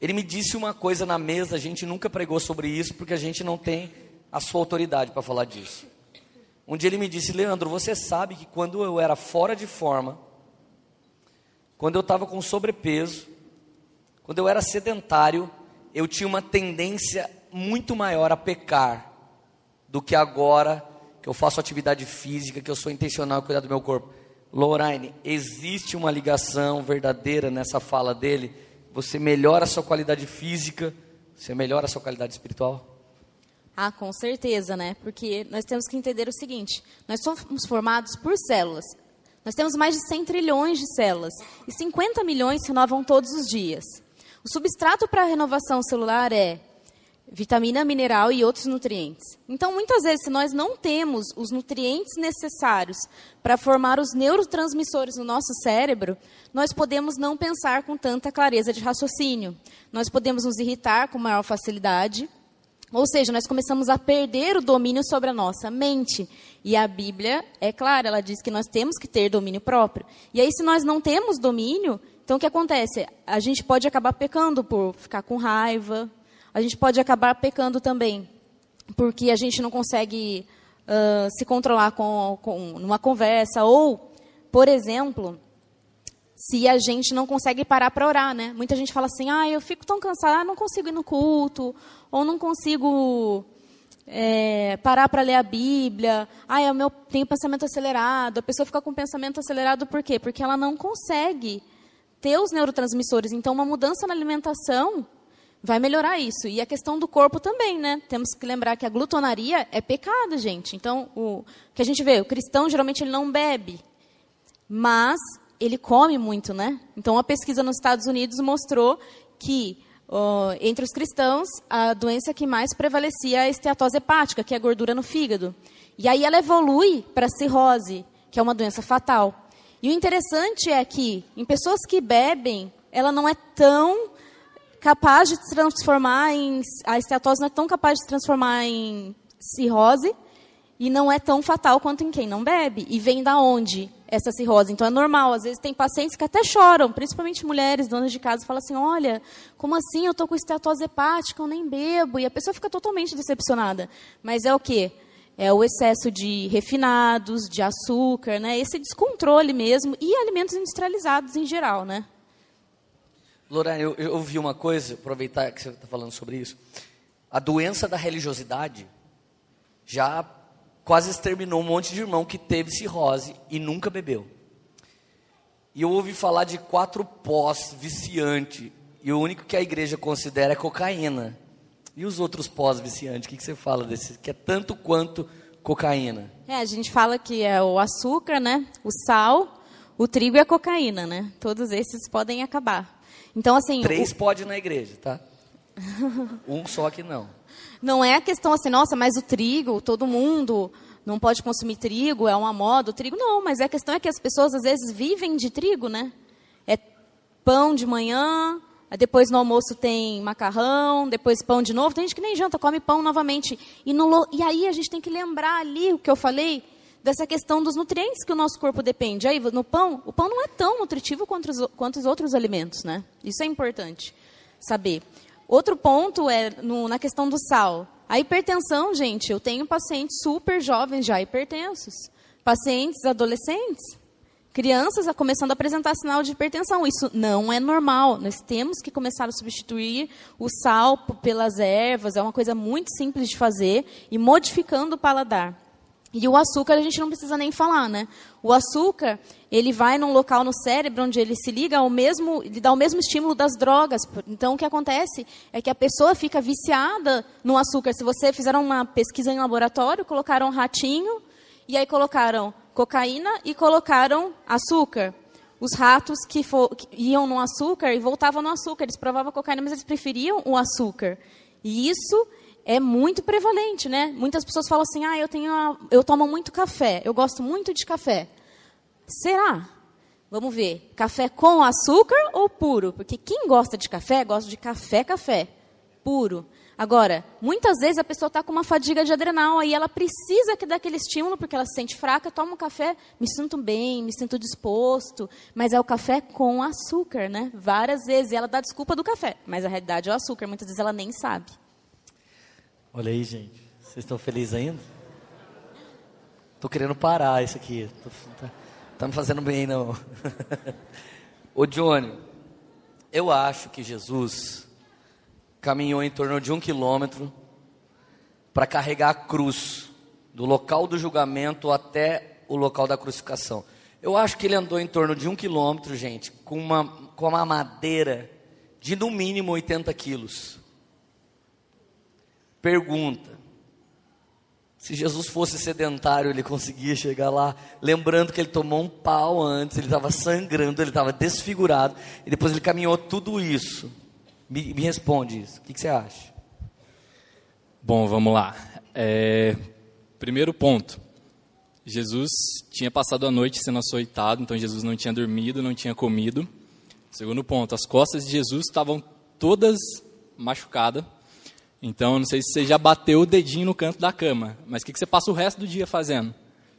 Ele me disse uma coisa na mesa, a gente nunca pregou sobre isso porque a gente não tem a sua autoridade para falar disso. Um dia ele me disse: Leandro, você sabe que quando eu era fora de forma, quando eu estava com sobrepeso, quando eu era sedentário, eu tinha uma tendência muito maior a pecar do que agora que eu faço atividade física, que eu sou intencional em cuidar do meu corpo. Lorraine, existe uma ligação verdadeira nessa fala dele? Você melhora a sua qualidade física, você melhora a sua qualidade espiritual? Ah, com certeza, né? Porque nós temos que entender o seguinte: nós somos formados por células. Nós temos mais de 100 trilhões de células e 50 milhões se renovam todos os dias. O substrato para a renovação celular é vitamina, mineral e outros nutrientes. Então, muitas vezes, se nós não temos os nutrientes necessários para formar os neurotransmissores no nosso cérebro, nós podemos não pensar com tanta clareza de raciocínio. Nós podemos nos irritar com maior facilidade ou seja, nós começamos a perder o domínio sobre a nossa mente. E a Bíblia é clara, ela diz que nós temos que ter domínio próprio. E aí, se nós não temos domínio, então o que acontece? A gente pode acabar pecando por ficar com raiva, a gente pode acabar pecando também porque a gente não consegue uh, se controlar com, com numa conversa, ou, por exemplo, se a gente não consegue parar para orar, né? Muita gente fala assim, ah, eu fico tão cansada, não consigo ir no culto, ou não consigo é, parar para ler a Bíblia, ah, eu meu, tenho pensamento acelerado. A pessoa fica com pensamento acelerado por quê? Porque ela não consegue ter os neurotransmissores. Então, uma mudança na alimentação vai melhorar isso. E a questão do corpo também, né? Temos que lembrar que a glutonaria é pecado, gente. Então, o que a gente vê, o cristão geralmente ele não bebe, mas ele come muito, né? Então, uma pesquisa nos Estados Unidos mostrou que entre os cristãos a doença que mais prevalecia é a esteatose hepática, que é a gordura no fígado. E aí ela evolui para cirrose, que é uma doença fatal. E o interessante é que em pessoas que bebem, ela não é tão capaz de transformar em a esteatose não é tão capaz de transformar em cirrose e não é tão fatal quanto em quem não bebe. E vem da onde? essa cirrose. Então é normal. Às vezes tem pacientes que até choram, principalmente mulheres, donas de casa, falam assim: olha, como assim? Eu estou com esteatose hepática, eu nem bebo. E a pessoa fica totalmente decepcionada. Mas é o quê? É o excesso de refinados, de açúcar, né? esse descontrole mesmo, e alimentos industrializados em geral. Né? Lorena, eu, eu ouvi uma coisa, aproveitar que você está falando sobre isso. A doença da religiosidade já quase exterminou um monte de irmão que teve cirrose e nunca bebeu. E eu ouvi falar de quatro pós viciante e o único que a igreja considera é cocaína. E os outros pós viciantes, o que, que você fala desse? Que é tanto quanto cocaína. É, a gente fala que é o açúcar, né? O sal, o trigo e a cocaína, né? Todos esses podem acabar. Então, assim. Três o... pode na igreja, tá? um só que não. Não é a questão assim, nossa, mas o trigo, todo mundo não pode consumir trigo, é uma moda, o trigo não, mas a questão é que as pessoas às vezes vivem de trigo, né? É pão de manhã, depois no almoço tem macarrão, depois pão de novo. Tem gente que nem janta, come pão novamente. E, no, e aí a gente tem que lembrar ali o que eu falei dessa questão dos nutrientes que o nosso corpo depende. Aí no pão, o pão não é tão nutritivo quanto os, quanto os outros alimentos, né? Isso é importante saber. Outro ponto é no, na questão do sal. A hipertensão, gente, eu tenho pacientes super jovens já hipertensos, pacientes adolescentes, crianças começando a apresentar sinal de hipertensão. Isso não é normal. Nós temos que começar a substituir o sal pelas ervas, é uma coisa muito simples de fazer e modificando o paladar. E o açúcar a gente não precisa nem falar, né? O açúcar, ele vai num local no cérebro onde ele se liga ao mesmo, ele dá o mesmo estímulo das drogas. Então o que acontece é que a pessoa fica viciada no açúcar. Se você fizeram uma pesquisa em laboratório, colocaram um ratinho e aí colocaram cocaína e colocaram açúcar. Os ratos que, for, que iam no açúcar e voltavam no açúcar, eles provavam cocaína, mas eles preferiam o açúcar. E isso é muito prevalente, né? Muitas pessoas falam assim: "Ah, eu tenho eu tomo muito café, eu gosto muito de café". Será? Vamos ver. Café com açúcar ou puro? Porque quem gosta de café, gosta de café, café puro. Agora, muitas vezes a pessoa está com uma fadiga de adrenal, aí ela precisa que daquele estímulo, porque ela se sente fraca, toma um café, me sinto bem, me sinto disposto, mas é o café com açúcar, né? Várias vezes, e ela dá desculpa do café, mas a realidade é o açúcar, muitas vezes ela nem sabe. Olha aí, gente. Vocês estão felizes ainda? Tô querendo parar isso aqui. Tô, tá, tá me fazendo bem, não. Ô, Johnny, eu acho que Jesus caminhou em torno de um quilômetro para carregar a cruz do local do julgamento até o local da crucificação. Eu acho que ele andou em torno de um quilômetro, gente, com uma, com uma madeira de no mínimo 80 quilos. Pergunta: se Jesus fosse sedentário, ele conseguia chegar lá, lembrando que ele tomou um pau antes, ele estava sangrando, ele estava desfigurado, e depois ele caminhou tudo isso. Me, me responde isso. O que, que, você acha? Bom, vamos lá. É, primeiro ponto. Jesus tinha passado a noite sendo açoitado, então Jesus não tinha dormido, não tinha comido. Segundo ponto, as costas de Jesus estavam todas machucadas. Então, não sei se você já bateu o dedinho no canto da cama, mas o que, que você passa o resto do dia fazendo?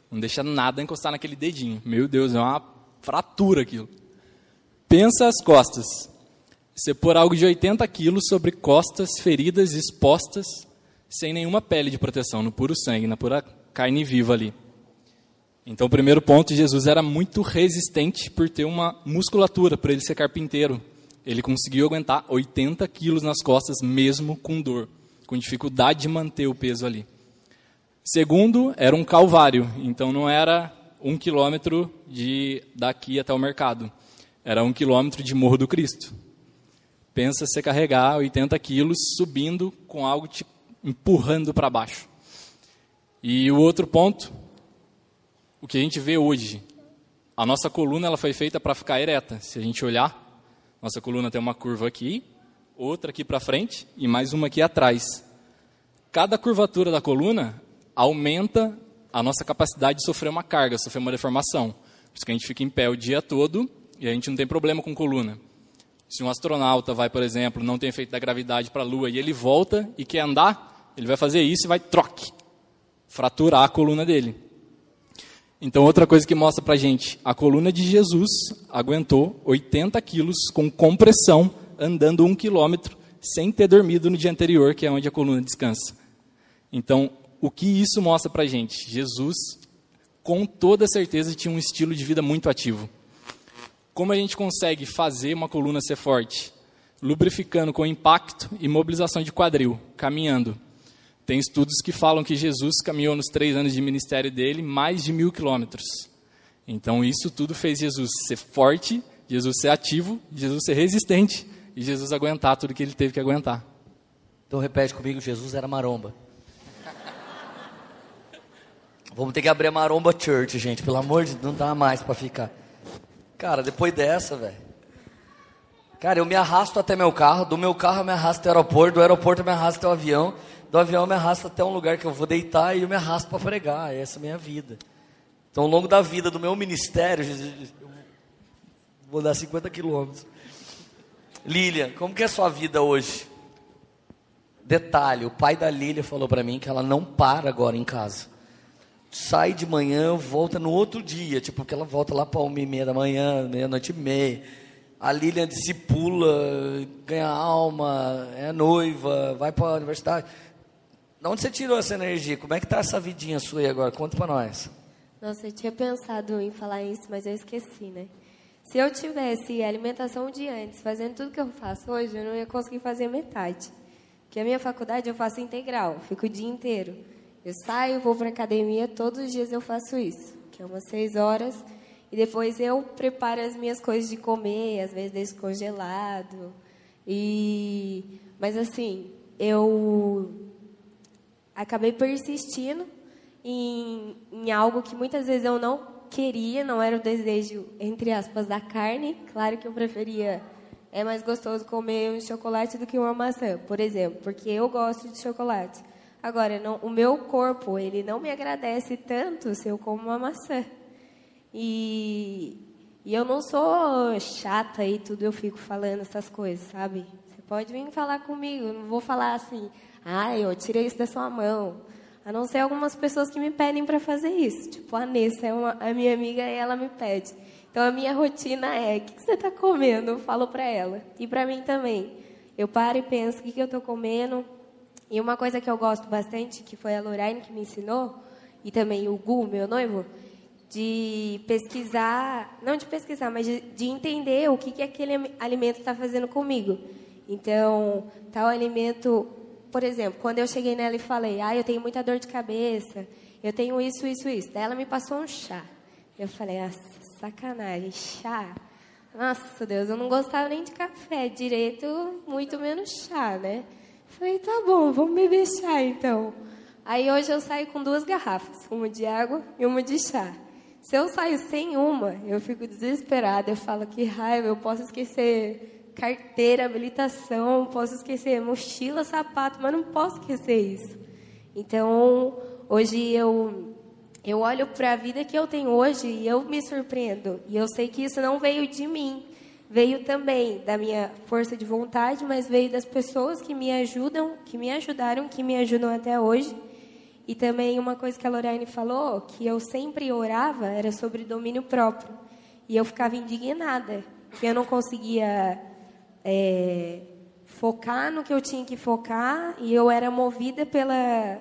Não deixa nada encostar naquele dedinho. Meu Deus, é uma fratura aquilo. Pensa as costas. Você pôr algo de 80 quilos sobre costas feridas expostas, sem nenhuma pele de proteção, no puro sangue, na pura carne viva ali. Então, o primeiro ponto, Jesus era muito resistente por ter uma musculatura, por ele ser carpinteiro. Ele conseguiu aguentar 80 quilos nas costas, mesmo com dor, com dificuldade de manter o peso ali. Segundo, era um calvário, então não era um quilômetro de daqui até o mercado, era um quilômetro de Morro do Cristo. Pensa você carregar 80 quilos subindo com algo te empurrando para baixo. E o outro ponto, o que a gente vê hoje, a nossa coluna ela foi feita para ficar ereta. Se a gente olhar, nossa coluna tem uma curva aqui, outra aqui para frente e mais uma aqui atrás. Cada curvatura da coluna aumenta a nossa capacidade de sofrer uma carga, sofrer uma deformação. Por isso que a gente fica em pé o dia todo e a gente não tem problema com coluna. Se um astronauta vai, por exemplo, não tem efeito da gravidade para a Lua e ele volta e quer andar, ele vai fazer isso e vai troque, fraturar a coluna dele. Então, outra coisa que mostra para gente, a coluna de Jesus aguentou 80 quilos com compressão, andando um quilômetro, sem ter dormido no dia anterior, que é onde a coluna descansa. Então, o que isso mostra para a gente? Jesus, com toda certeza, tinha um estilo de vida muito ativo. Como a gente consegue fazer uma coluna ser forte? Lubrificando com impacto e mobilização de quadril, caminhando. Tem estudos que falam que Jesus caminhou nos três anos de ministério dele mais de mil quilômetros. Então isso tudo fez Jesus ser forte, Jesus ser ativo, Jesus ser resistente e Jesus aguentar tudo que ele teve que aguentar. Então repete comigo, Jesus era maromba. Vamos ter que abrir a Maromba Church, gente. Pelo amor de Deus, não dá mais para ficar. Cara, depois dessa, velho. Cara, eu me arrasto até meu carro, do meu carro eu me arrasto até o aeroporto, do aeroporto eu me arrasto até o avião, do avião eu me arrasto até um lugar que eu vou deitar e eu me arrasto para pregar. Essa é a minha vida. Então, ao longo da vida do meu ministério, eu vou dar 50 quilômetros. Lília, como que é a sua vida hoje? Detalhe, o pai da Lília falou para mim que ela não para agora em casa. Sai de manhã, volta no outro dia, tipo, que ela volta lá para uma e meia da manhã, meia-noite e meia. A Lília discipula, ganha alma, é noiva, vai para a universidade. De onde você tirou essa energia? Como é que tá essa vidinha sua aí agora? Conta para nós. Nossa, eu tinha pensado em falar isso, mas eu esqueci, né? Se eu tivesse alimentação de antes, fazendo tudo que eu faço hoje, eu não ia conseguir fazer metade. Porque a minha faculdade eu faço integral, fico o dia inteiro. Eu saio, vou para academia, todos os dias eu faço isso, que é umas seis horas. E depois eu preparo as minhas coisas de comer, às vezes deixo congelado. E... Mas assim, eu acabei persistindo em, em algo que muitas vezes eu não queria, não era o desejo, entre aspas, da carne. Claro que eu preferia, é mais gostoso comer um chocolate do que uma maçã, por exemplo, porque eu gosto de chocolate. Agora, não, o meu corpo, ele não me agradece tanto se eu como uma maçã. E, e eu não sou chata e tudo, eu fico falando essas coisas, sabe? Você pode vir falar comigo, não vou falar assim, ah, eu tirei isso da sua mão. A não ser algumas pessoas que me pedem para fazer isso. Tipo, a Nessa é uma, a minha amiga e ela me pede. Então, a minha rotina é: o que, que você está comendo? Eu falo para ela. E para mim também. Eu paro e penso: o que, que eu estou comendo? E uma coisa que eu gosto bastante, que foi a Lorraine que me ensinou, e também o Gu, meu noivo, de pesquisar, não de pesquisar, mas de, de entender o que, que aquele alimento está fazendo comigo. Então, tal alimento por exemplo, quando eu cheguei nela e falei, ah, eu tenho muita dor de cabeça, eu tenho isso, isso, isso. Daí ela me passou um chá. Eu falei, ah, sacanagem, chá? Nossa, Deus, eu não gostava nem de café direito, muito menos chá, né? Falei, tá bom, vamos beber chá então. Aí hoje eu saio com duas garrafas, uma de água e uma de chá. Se eu saio sem uma, eu fico desesperada. Eu falo que raiva, eu posso esquecer carteira, habilitação, posso esquecer mochila, sapato, mas não posso esquecer isso. Então, hoje eu eu olho para a vida que eu tenho hoje e eu me surpreendo. E eu sei que isso não veio de mim, veio também da minha força de vontade, mas veio das pessoas que me ajudam, que me ajudaram, que me ajudam até hoje. E também uma coisa que a Lorraine falou, que eu sempre orava, era sobre domínio próprio. E eu ficava indignada, que eu não conseguia é, focar no que eu tinha que focar e eu era movida pela,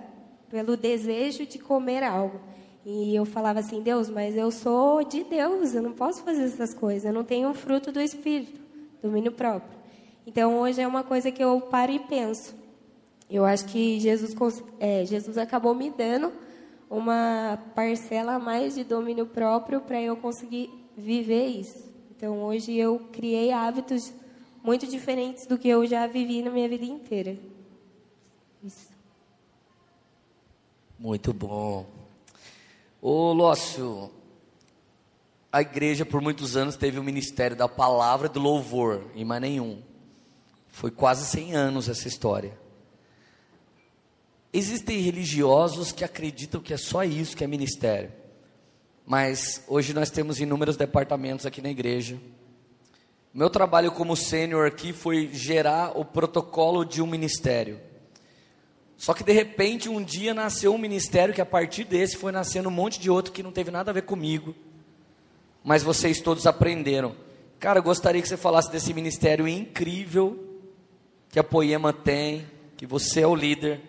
pelo desejo de comer algo. E eu falava assim, Deus, mas eu sou de Deus, eu não posso fazer essas coisas, eu não tenho fruto do Espírito, domínio próprio. Então hoje é uma coisa que eu paro e penso. Eu acho que Jesus, é, Jesus acabou me dando uma parcela a mais de domínio próprio para eu conseguir viver isso. Então hoje eu criei hábitos muito diferentes do que eu já vivi na minha vida inteira. Isso. Muito bom. Ô, Lócio, a igreja por muitos anos teve o ministério da palavra do louvor, e mais nenhum. Foi quase 100 anos essa história. Existem religiosos que acreditam que é só isso que é ministério. Mas hoje nós temos inúmeros departamentos aqui na igreja meu trabalho como sênior aqui foi gerar o protocolo de um ministério. Só que de repente um dia nasceu um ministério que a partir desse foi nascendo um monte de outro que não teve nada a ver comigo. Mas vocês todos aprenderam. Cara, eu gostaria que você falasse desse ministério incrível que a Poema tem, que você é o líder,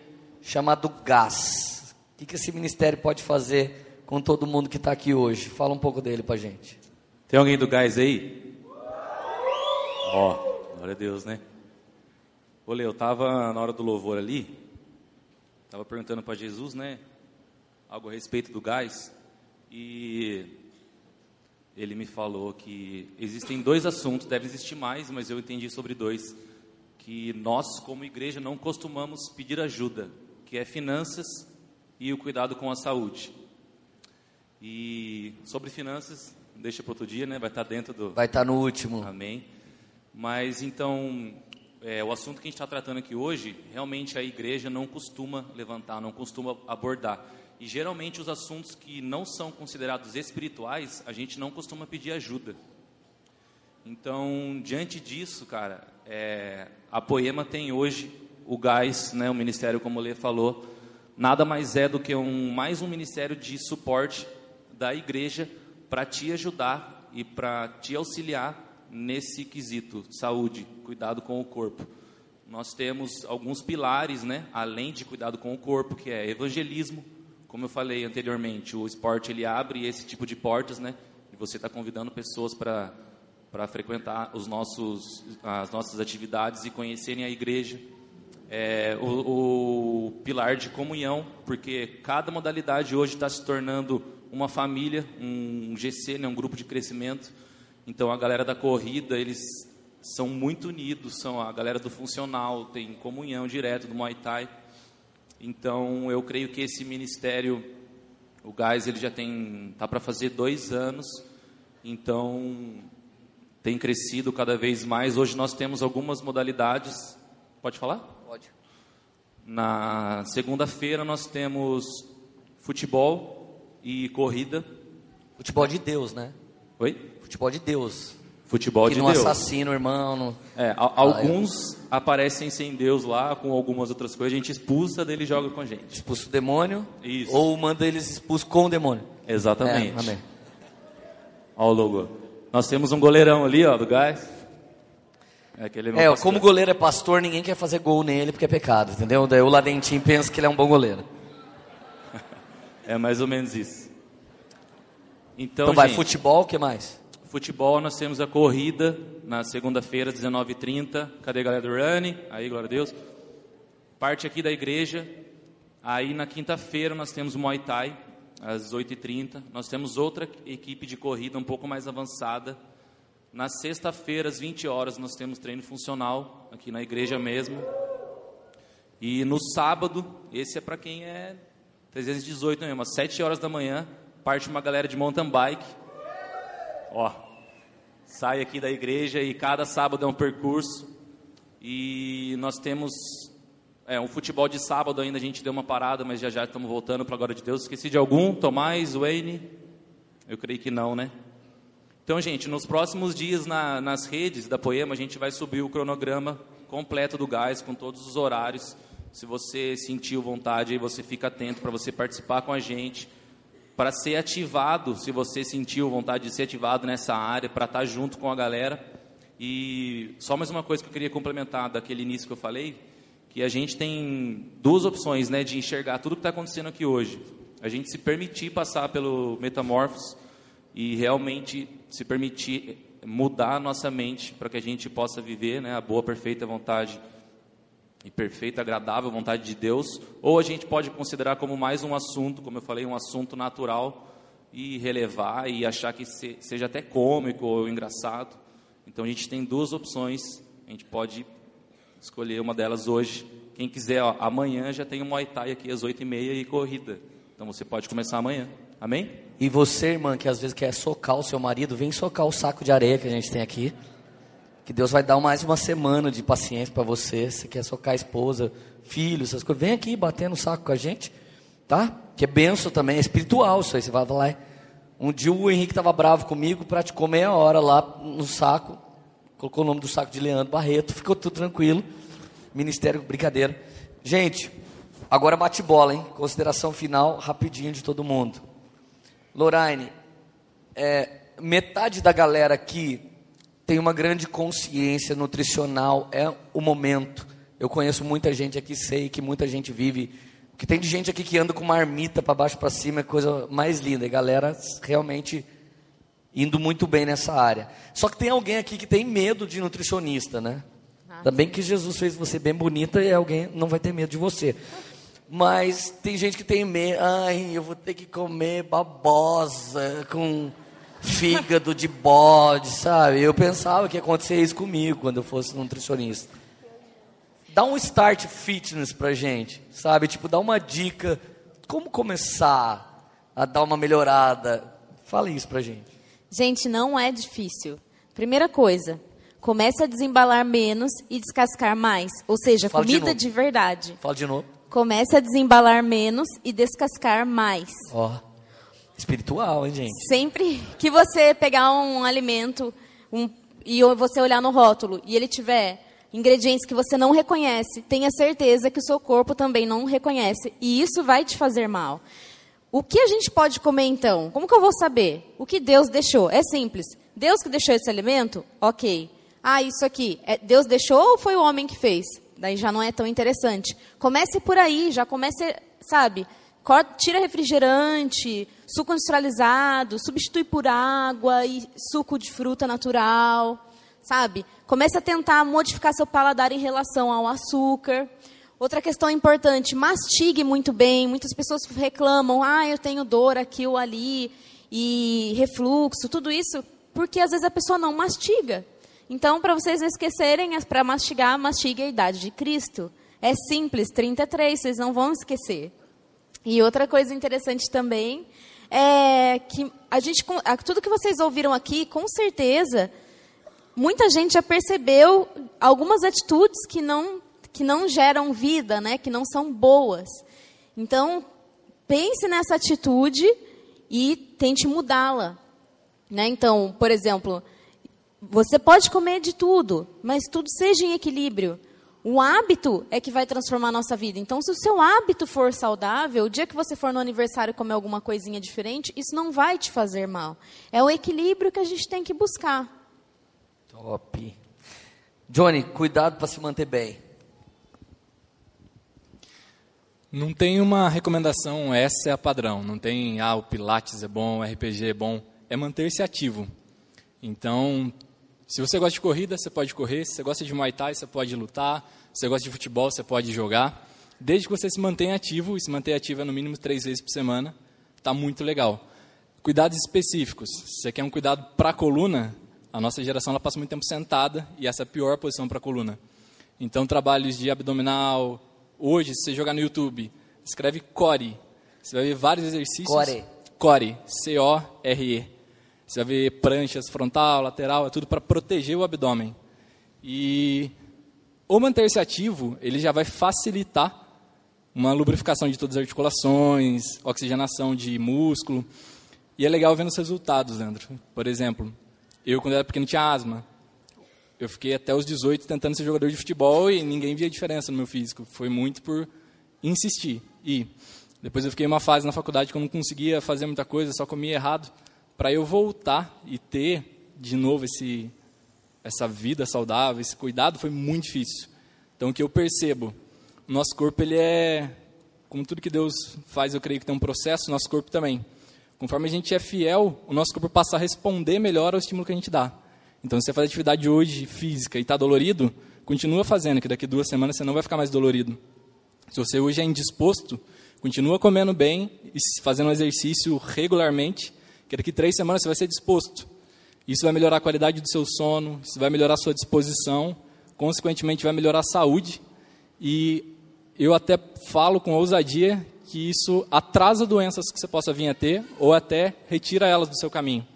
chamado GAS. O que, que esse ministério pode fazer com todo mundo que está aqui hoje? Fala um pouco dele para gente. Tem alguém do GAS aí? Ó, oh, glória a Deus, né? Olê, eu estava na hora do louvor ali, estava perguntando para Jesus, né? Algo a respeito do gás. E ele me falou que existem dois assuntos, deve existir mais, mas eu entendi sobre dois. Que nós, como igreja, não costumamos pedir ajuda, que é finanças e o cuidado com a saúde. E sobre finanças, deixa para outro dia, né? Vai estar tá dentro do. Vai estar tá no último. Amém. Mas então, é, o assunto que a gente está tratando aqui hoje, realmente a igreja não costuma levantar, não costuma abordar. E geralmente os assuntos que não são considerados espirituais, a gente não costuma pedir ajuda. Então, diante disso, cara, é, a Poema tem hoje o gás, né, o ministério, como o Lê falou, nada mais é do que um, mais um ministério de suporte da igreja para te ajudar e para te auxiliar nesse quesito, saúde, cuidado com o corpo. Nós temos alguns pilares, né, além de cuidado com o corpo, que é evangelismo, como eu falei anteriormente, o esporte ele abre esse tipo de portas, né, e você está convidando pessoas para para frequentar os nossos, as nossas atividades e conhecerem a igreja. É, o, o, pilar de comunhão, porque cada modalidade hoje está se tornando uma família, um GC, né, um grupo de crescimento. Então a galera da corrida, eles são muito unidos, são a galera do funcional, tem comunhão direto do Muay Thai. Então eu creio que esse ministério, o Gás, ele já tem, tá para fazer dois anos. Então tem crescido cada vez mais. Hoje nós temos algumas modalidades. Pode falar? Pode. Na segunda-feira nós temos futebol e corrida. Futebol de Deus, né? Oi? Futebol de Deus. Futebol que de não Deus. assassina o irmão. Não... É, a- alguns aparecem sem Deus lá, com algumas outras coisas. A gente expulsa dele e joga com a gente. Expulsa o demônio. Isso. Ou manda eles expulsos com o demônio. Exatamente. É, amém. Ó o logo. Nós temos um goleirão ali, ó, do gás. É, É, como o goleiro é pastor, ninguém quer fazer gol nele porque é pecado, entendeu? Daí o Ladentim pensa que ele é um bom goleiro. É mais ou menos isso. Então, Então, vai, gente, futebol, o que mais? Futebol, nós temos a corrida na segunda-feira, 19h30. Cadê a galera do Rani? Aí, glória a Deus. Parte aqui da igreja. Aí, na quinta-feira, nós temos Muay Thai, às 8h30. Nós temos outra equipe de corrida um pouco mais avançada. Na sexta-feira, às 20 horas, nós temos treino funcional, aqui na igreja mesmo. E no sábado, esse é para quem é 318 mesmo, às 7 horas da manhã, parte uma galera de mountain bike. Ó, sai aqui da igreja e cada sábado é um percurso. E nós temos é, um futebol de sábado ainda, a gente deu uma parada, mas já já estamos voltando para a glória de Deus. Esqueci de algum? Tomás, Wayne? Eu creio que não, né? Então, gente, nos próximos dias na- nas redes da Poema, a gente vai subir o cronograma completo do gás, com todos os horários. Se você sentiu vontade, você fica atento para você participar com a gente, para ser ativado, se você sentiu vontade de ser ativado nessa área, para estar junto com a galera. E só mais uma coisa que eu queria complementar daquele início que eu falei, que a gente tem duas opções, né, de enxergar tudo que está acontecendo aqui hoje. A gente se permitir passar pelo Metamorphos e realmente se permitir mudar a nossa mente para que a gente possa viver né, a boa, perfeita vontade e perfeita, agradável vontade de Deus, ou a gente pode considerar como mais um assunto, como eu falei, um assunto natural e relevar e achar que se- seja até cômico ou engraçado. Então a gente tem duas opções, a gente pode escolher uma delas hoje. Quem quiser, ó, amanhã já tem o Muay Thai aqui às 8h30 e corrida. Então você pode começar amanhã. Amém? E você, irmã, que às vezes quer socar o seu marido, vem socar o saco de areia que a gente tem aqui. Que Deus vai dar mais uma semana de paciência para você. Se quer socar a esposa, filhos, essas coisas, vem aqui bater no saco com a gente, tá? Que é benção também, é espiritual isso aí. Você vai lá. Um dia o Henrique estava bravo comigo, praticou meia hora lá no saco, colocou o nome do saco de Leandro Barreto, ficou tudo tranquilo. Ministério, brincadeira. Gente, agora bate bola, hein? Consideração final, rapidinho de todo mundo. Lorraine, é, metade da galera aqui tem uma grande consciência nutricional, é o momento. Eu conheço muita gente aqui, sei que muita gente vive. O que tem de gente aqui que anda com uma marmita para baixo para cima é coisa mais linda. E galera realmente indo muito bem nessa área. Só que tem alguém aqui que tem medo de nutricionista, né? Ah, Ainda bem que Jesus fez você bem bonita e alguém não vai ter medo de você. Mas tem gente que tem medo. Ai, eu vou ter que comer babosa com fígado de bode, sabe? Eu pensava que ia acontecer isso comigo quando eu fosse nutricionista. Dá um start fitness pra gente, sabe? Tipo, dá uma dica. Como começar a dar uma melhorada? Fala isso pra gente. Gente, não é difícil. Primeira coisa, Comece a desembalar menos e descascar mais. Ou seja, Fala de comida novo. de verdade. Fala de novo. Comece a desembalar menos e descascar mais. Ó, espiritual, hein, gente? Sempre que você pegar um alimento um- e você olhar no rótulo e ele tiver ingredientes que você não reconhece, tenha certeza que o seu corpo também não reconhece. E isso vai te fazer mal. O que a gente pode comer então? Como que eu vou saber? O que Deus deixou? É simples. Deus que deixou esse alimento? Ok. Ah, isso aqui. É Deus deixou ou foi o homem que fez? Daí já não é tão interessante. Comece por aí, já comece, sabe? Tira refrigerante, suco industrializado, substitui por água e suco de fruta natural, sabe? Comece a tentar modificar seu paladar em relação ao açúcar. Outra questão importante, mastigue muito bem. Muitas pessoas reclamam, ah, eu tenho dor aqui ou ali, e refluxo, tudo isso, porque às vezes a pessoa não mastiga. Então, para vocês não esquecerem, para mastigar, mastigue a idade de Cristo. É simples, 33, vocês não vão esquecer. E outra coisa interessante também é que a gente, tudo que vocês ouviram aqui, com certeza, muita gente já percebeu algumas atitudes que não, que não geram vida, né? que não são boas. Então, pense nessa atitude e tente mudá-la. Né? Então, por exemplo, você pode comer de tudo, mas tudo seja em equilíbrio. O hábito é que vai transformar a nossa vida. Então, se o seu hábito for saudável, o dia que você for no aniversário comer alguma coisinha diferente, isso não vai te fazer mal. É o equilíbrio que a gente tem que buscar. Top. Johnny, cuidado para se manter bem. Não tem uma recomendação, essa é a padrão. Não tem, ah, o Pilates é bom, o RPG é bom. É manter-se ativo. Então, se você gosta de corrida, você pode correr. Se você gosta de Muay Thai, você pode lutar. Se você gosta de futebol, você pode jogar. Desde que você se mantenha ativo, e se manter ativo é no mínimo três vezes por semana, está muito legal. Cuidados específicos. Se você quer um cuidado para a coluna, a nossa geração ela passa muito tempo sentada e essa é a pior posição para a coluna. Então, trabalhos de abdominal. Hoje, se você jogar no YouTube, escreve core. Você vai ver vários exercícios. Core. Core. C-O-R-E. Você vai ver pranchas frontal, lateral, é tudo para proteger o abdômen. E o manter-se ativo, ele já vai facilitar uma lubrificação de todas as articulações, oxigenação de músculo. E é legal vendo os resultados, Leandro. Por exemplo, eu quando era pequeno tinha asma. Eu fiquei até os 18 tentando ser jogador de futebol e ninguém via diferença no meu físico. Foi muito por insistir. E depois eu fiquei uma fase na faculdade que eu não conseguia fazer muita coisa, só comia errado. Para eu voltar e ter de novo esse essa vida saudável, esse cuidado foi muito difícil. Então o que eu percebo, o nosso corpo ele é como tudo que Deus faz, eu creio que tem um processo, o nosso corpo também. Conforme a gente é fiel, o nosso corpo passa a responder melhor ao estímulo que a gente dá. Então, se você faz atividade hoje física e está dolorido, continua fazendo, que daqui duas semanas você não vai ficar mais dolorido. Se você hoje é indisposto, continua comendo bem e fazendo exercício regularmente, que daqui três semanas você vai ser disposto. Isso vai melhorar a qualidade do seu sono, isso vai melhorar a sua disposição, consequentemente vai melhorar a saúde. E eu até falo com ousadia que isso atrasa doenças que você possa vir a ter ou até retira elas do seu caminho.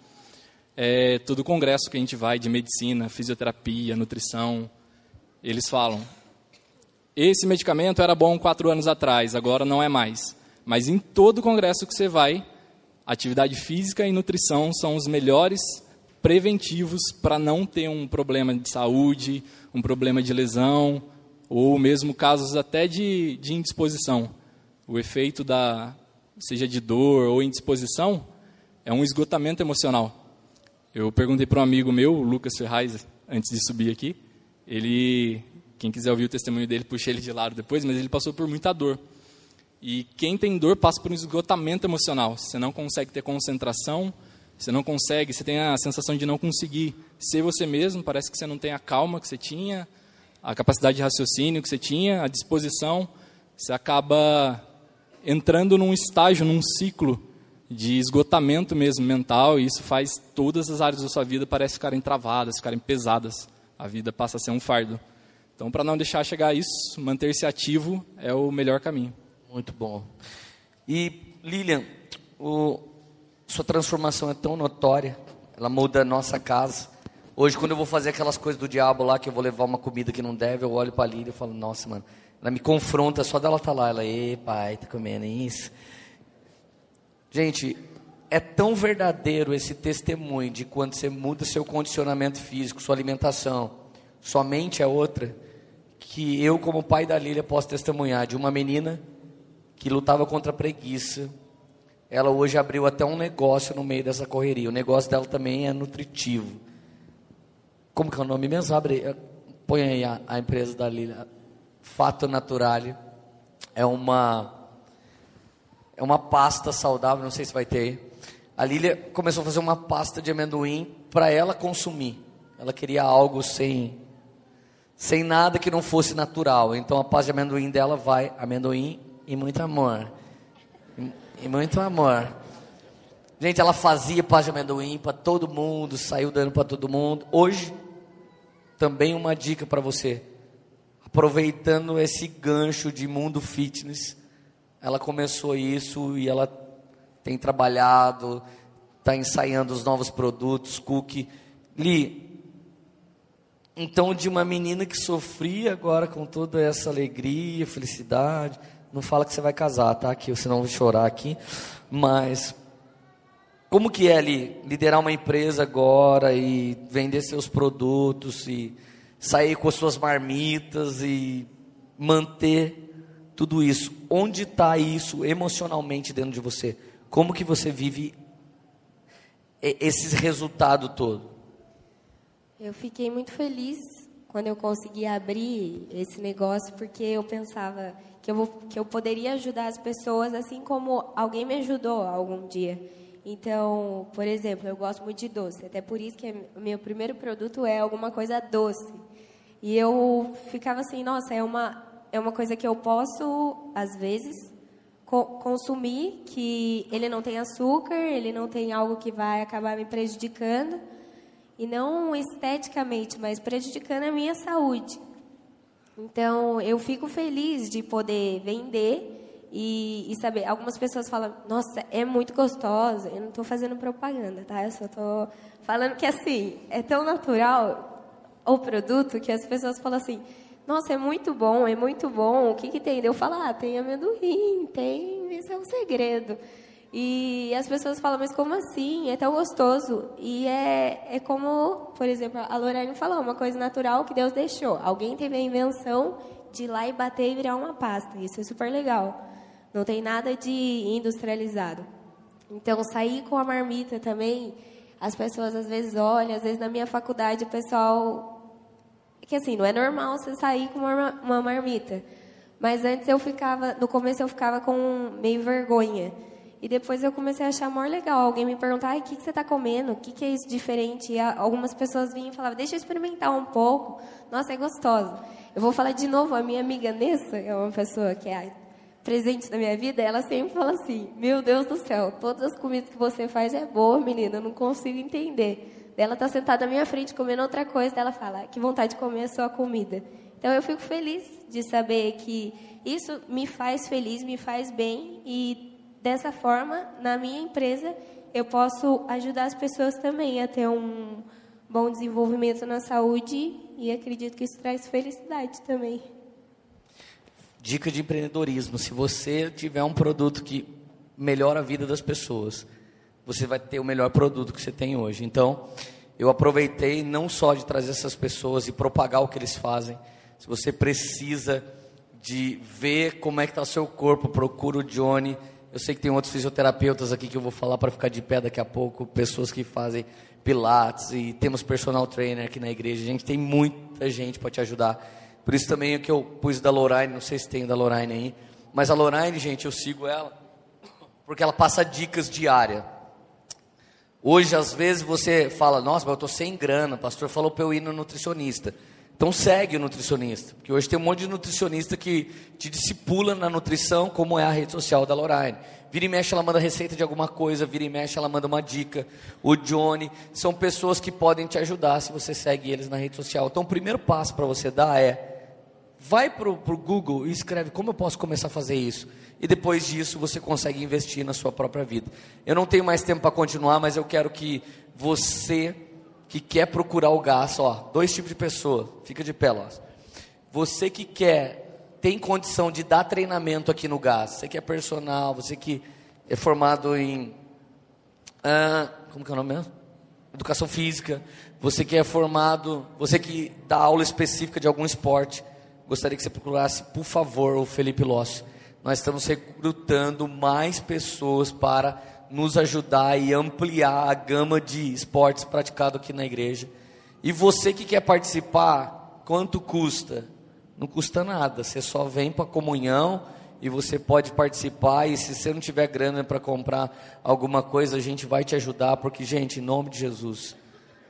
É, todo congresso que a gente vai de medicina, fisioterapia, nutrição, eles falam: esse medicamento era bom quatro anos atrás, agora não é mais. Mas em todo congresso que você vai, atividade física e nutrição são os melhores preventivos para não ter um problema de saúde, um problema de lesão, ou mesmo casos até de, de indisposição. O efeito da, seja de dor ou indisposição, é um esgotamento emocional. Eu perguntei para um amigo meu, o Lucas Ferraz, antes de subir aqui, ele, quem quiser ouvir o testemunho dele, puxa ele de lado depois, mas ele passou por muita dor. E quem tem dor passa por um esgotamento emocional. Você não consegue ter concentração, você não consegue, você tem a sensação de não conseguir ser você mesmo, parece que você não tem a calma que você tinha, a capacidade de raciocínio que você tinha, a disposição. Você acaba entrando num estágio, num ciclo de esgotamento mesmo mental, e isso faz todas as áreas da sua vida parecem ficarem travadas, ficarem pesadas. A vida passa a ser um fardo. Então, para não deixar chegar a isso, manter-se ativo é o melhor caminho. Muito bom. E, Lilian, o, sua transformação é tão notória, ela muda a nossa casa. Hoje, quando eu vou fazer aquelas coisas do diabo lá, que eu vou levar uma comida que não deve, eu olho para a Lília e falo, nossa, mano, ela me confronta, só dela tá lá, ela, ei, pai, tá comendo isso. Gente, é tão verdadeiro esse testemunho de quando você muda seu condicionamento físico, sua alimentação, sua mente é outra, que eu, como pai da Lília, posso testemunhar de uma menina que lutava contra a preguiça. Ela hoje abriu até um negócio no meio dessa correria. O negócio dela também é nutritivo. Como que é o nome mesmo? Abre, eh, põe aí a, a empresa da Lília. Fato Naturale. É uma é uma pasta saudável, não sei se vai ter. A Lília começou a fazer uma pasta de amendoim para ela consumir. Ela queria algo sem sem nada que não fosse natural. Então a pasta de amendoim dela vai amendoim e muito amor. E, e muito amor. Gente, ela fazia pasta de amendoim para todo mundo, saiu dando para todo mundo. Hoje, também uma dica para você. Aproveitando esse gancho de mundo fitness, ela começou isso e ela tem trabalhado, está ensaiando os novos produtos, cookie. Li, então, de uma menina que sofria agora com toda essa alegria, felicidade. Não fala que você vai casar, tá? Que senão eu vou chorar aqui. Mas como que é liderar uma empresa agora e vender seus produtos e sair com as suas marmitas e manter tudo isso? Onde está isso emocionalmente dentro de você? Como que você vive esse resultado todo? Eu fiquei muito feliz quando eu consegui abrir esse negócio, porque eu pensava que eu, vou, que eu poderia ajudar as pessoas assim como alguém me ajudou algum dia. Então, por exemplo, eu gosto muito de doce, até por isso que o meu primeiro produto é alguma coisa doce. E eu ficava assim, nossa, é uma, é uma coisa que eu posso, às vezes, co consumir, que ele não tem açúcar, ele não tem algo que vai acabar me prejudicando e não esteticamente, mas prejudicando a minha saúde. Então, eu fico feliz de poder vender e, e saber. Algumas pessoas falam, nossa, é muito gostosa. Eu não estou fazendo propaganda, tá? Eu só estou falando que, assim, é tão natural o produto que as pessoas falam assim, nossa, é muito bom, é muito bom. O que, que tem? Eu falo, ah, tem amendoim, tem, esse é um segredo. E as pessoas falam, mas como assim? É tão gostoso. E é, é como, por exemplo, a Lorena falou, uma coisa natural que Deus deixou. Alguém teve a invenção de ir lá e bater e virar uma pasta. Isso é super legal. Não tem nada de industrializado. Então, sair com a marmita também, as pessoas às vezes olham, às vezes na minha faculdade o pessoal. Que assim, não é normal você sair com uma, uma marmita. Mas antes eu ficava, no começo eu ficava com meio vergonha. E depois eu comecei a achar maior legal. Alguém me perguntar, o que, que você está comendo? O que, que é isso diferente? E algumas pessoas vinham e falavam, deixa eu experimentar um pouco. Nossa, é gostoso. Eu vou falar de novo, a minha amiga Nessa, é uma pessoa que é presente na minha vida, ela sempre fala assim, meu Deus do céu, todas as comidas que você faz é boa, menina, eu não consigo entender. Ela está sentada na minha frente comendo outra coisa, ela fala, que vontade de comer a sua comida. Então eu fico feliz de saber que isso me faz feliz, me faz bem e Dessa forma, na minha empresa, eu posso ajudar as pessoas também a ter um bom desenvolvimento na saúde e acredito que isso traz felicidade também. Dica de empreendedorismo: se você tiver um produto que melhora a vida das pessoas, você vai ter o melhor produto que você tem hoje. Então, eu aproveitei não só de trazer essas pessoas e propagar o que eles fazem. Se você precisa de ver como é que está o seu corpo, procura o Johnny eu sei que tem outros fisioterapeutas aqui que eu vou falar para ficar de pé daqui a pouco, pessoas que fazem pilates e temos personal trainer aqui na igreja. A gente tem muita gente para te ajudar. Por isso também é que eu pus da Lorraine, não sei se tem da Lorraine aí, mas a Lorraine, gente, eu sigo ela porque ela passa dicas diárias. Hoje, às vezes, você fala, nossa, mas eu estou sem grana, o pastor falou para eu ir no nutricionista. Então segue o nutricionista, porque hoje tem um monte de nutricionista que te discipula na nutrição, como é a rede social da Lorraine. Vira e mexe, ela manda receita de alguma coisa, vira e mexe, ela manda uma dica. O Johnny, são pessoas que podem te ajudar se você segue eles na rede social. Então o primeiro passo para você dar é, vai para o Google e escreve como eu posso começar a fazer isso. E depois disso você consegue investir na sua própria vida. Eu não tenho mais tempo para continuar, mas eu quero que você que quer procurar o gás, ó, dois tipos de pessoa, fica de pé, ó. Você que quer, tem condição de dar treinamento aqui no gás, você que é personal, você que é formado em, como que é o nome mesmo? Educação física, você que é formado, você que dá aula específica de algum esporte, gostaria que você procurasse, por favor, o Felipe Lócio. Nós estamos recrutando mais pessoas para nos ajudar e ampliar a gama de esportes praticados aqui na igreja. E você que quer participar, quanto custa? Não custa nada, você só vem para a comunhão e você pode participar. E se você não tiver grana para comprar alguma coisa, a gente vai te ajudar, porque, gente, em nome de Jesus.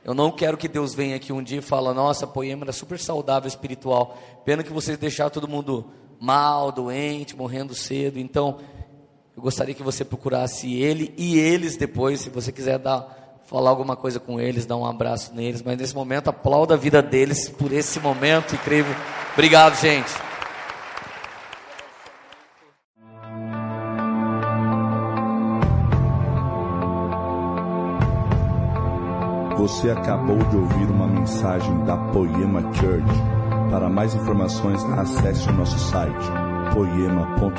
Eu não quero que Deus venha aqui um dia e fale, nossa, Poema era super saudável espiritual. Pena que vocês deixaram todo mundo mal, doente, morrendo cedo. Então, eu gostaria que você procurasse ele e eles depois, se você quiser dar, falar alguma coisa com eles, dar um abraço neles. Mas nesse momento, aplauda a vida deles por esse momento incrível. Obrigado, gente. Você acabou de ouvir uma mensagem da Poema Church. Para mais informações, acesse o nosso site poema.com.br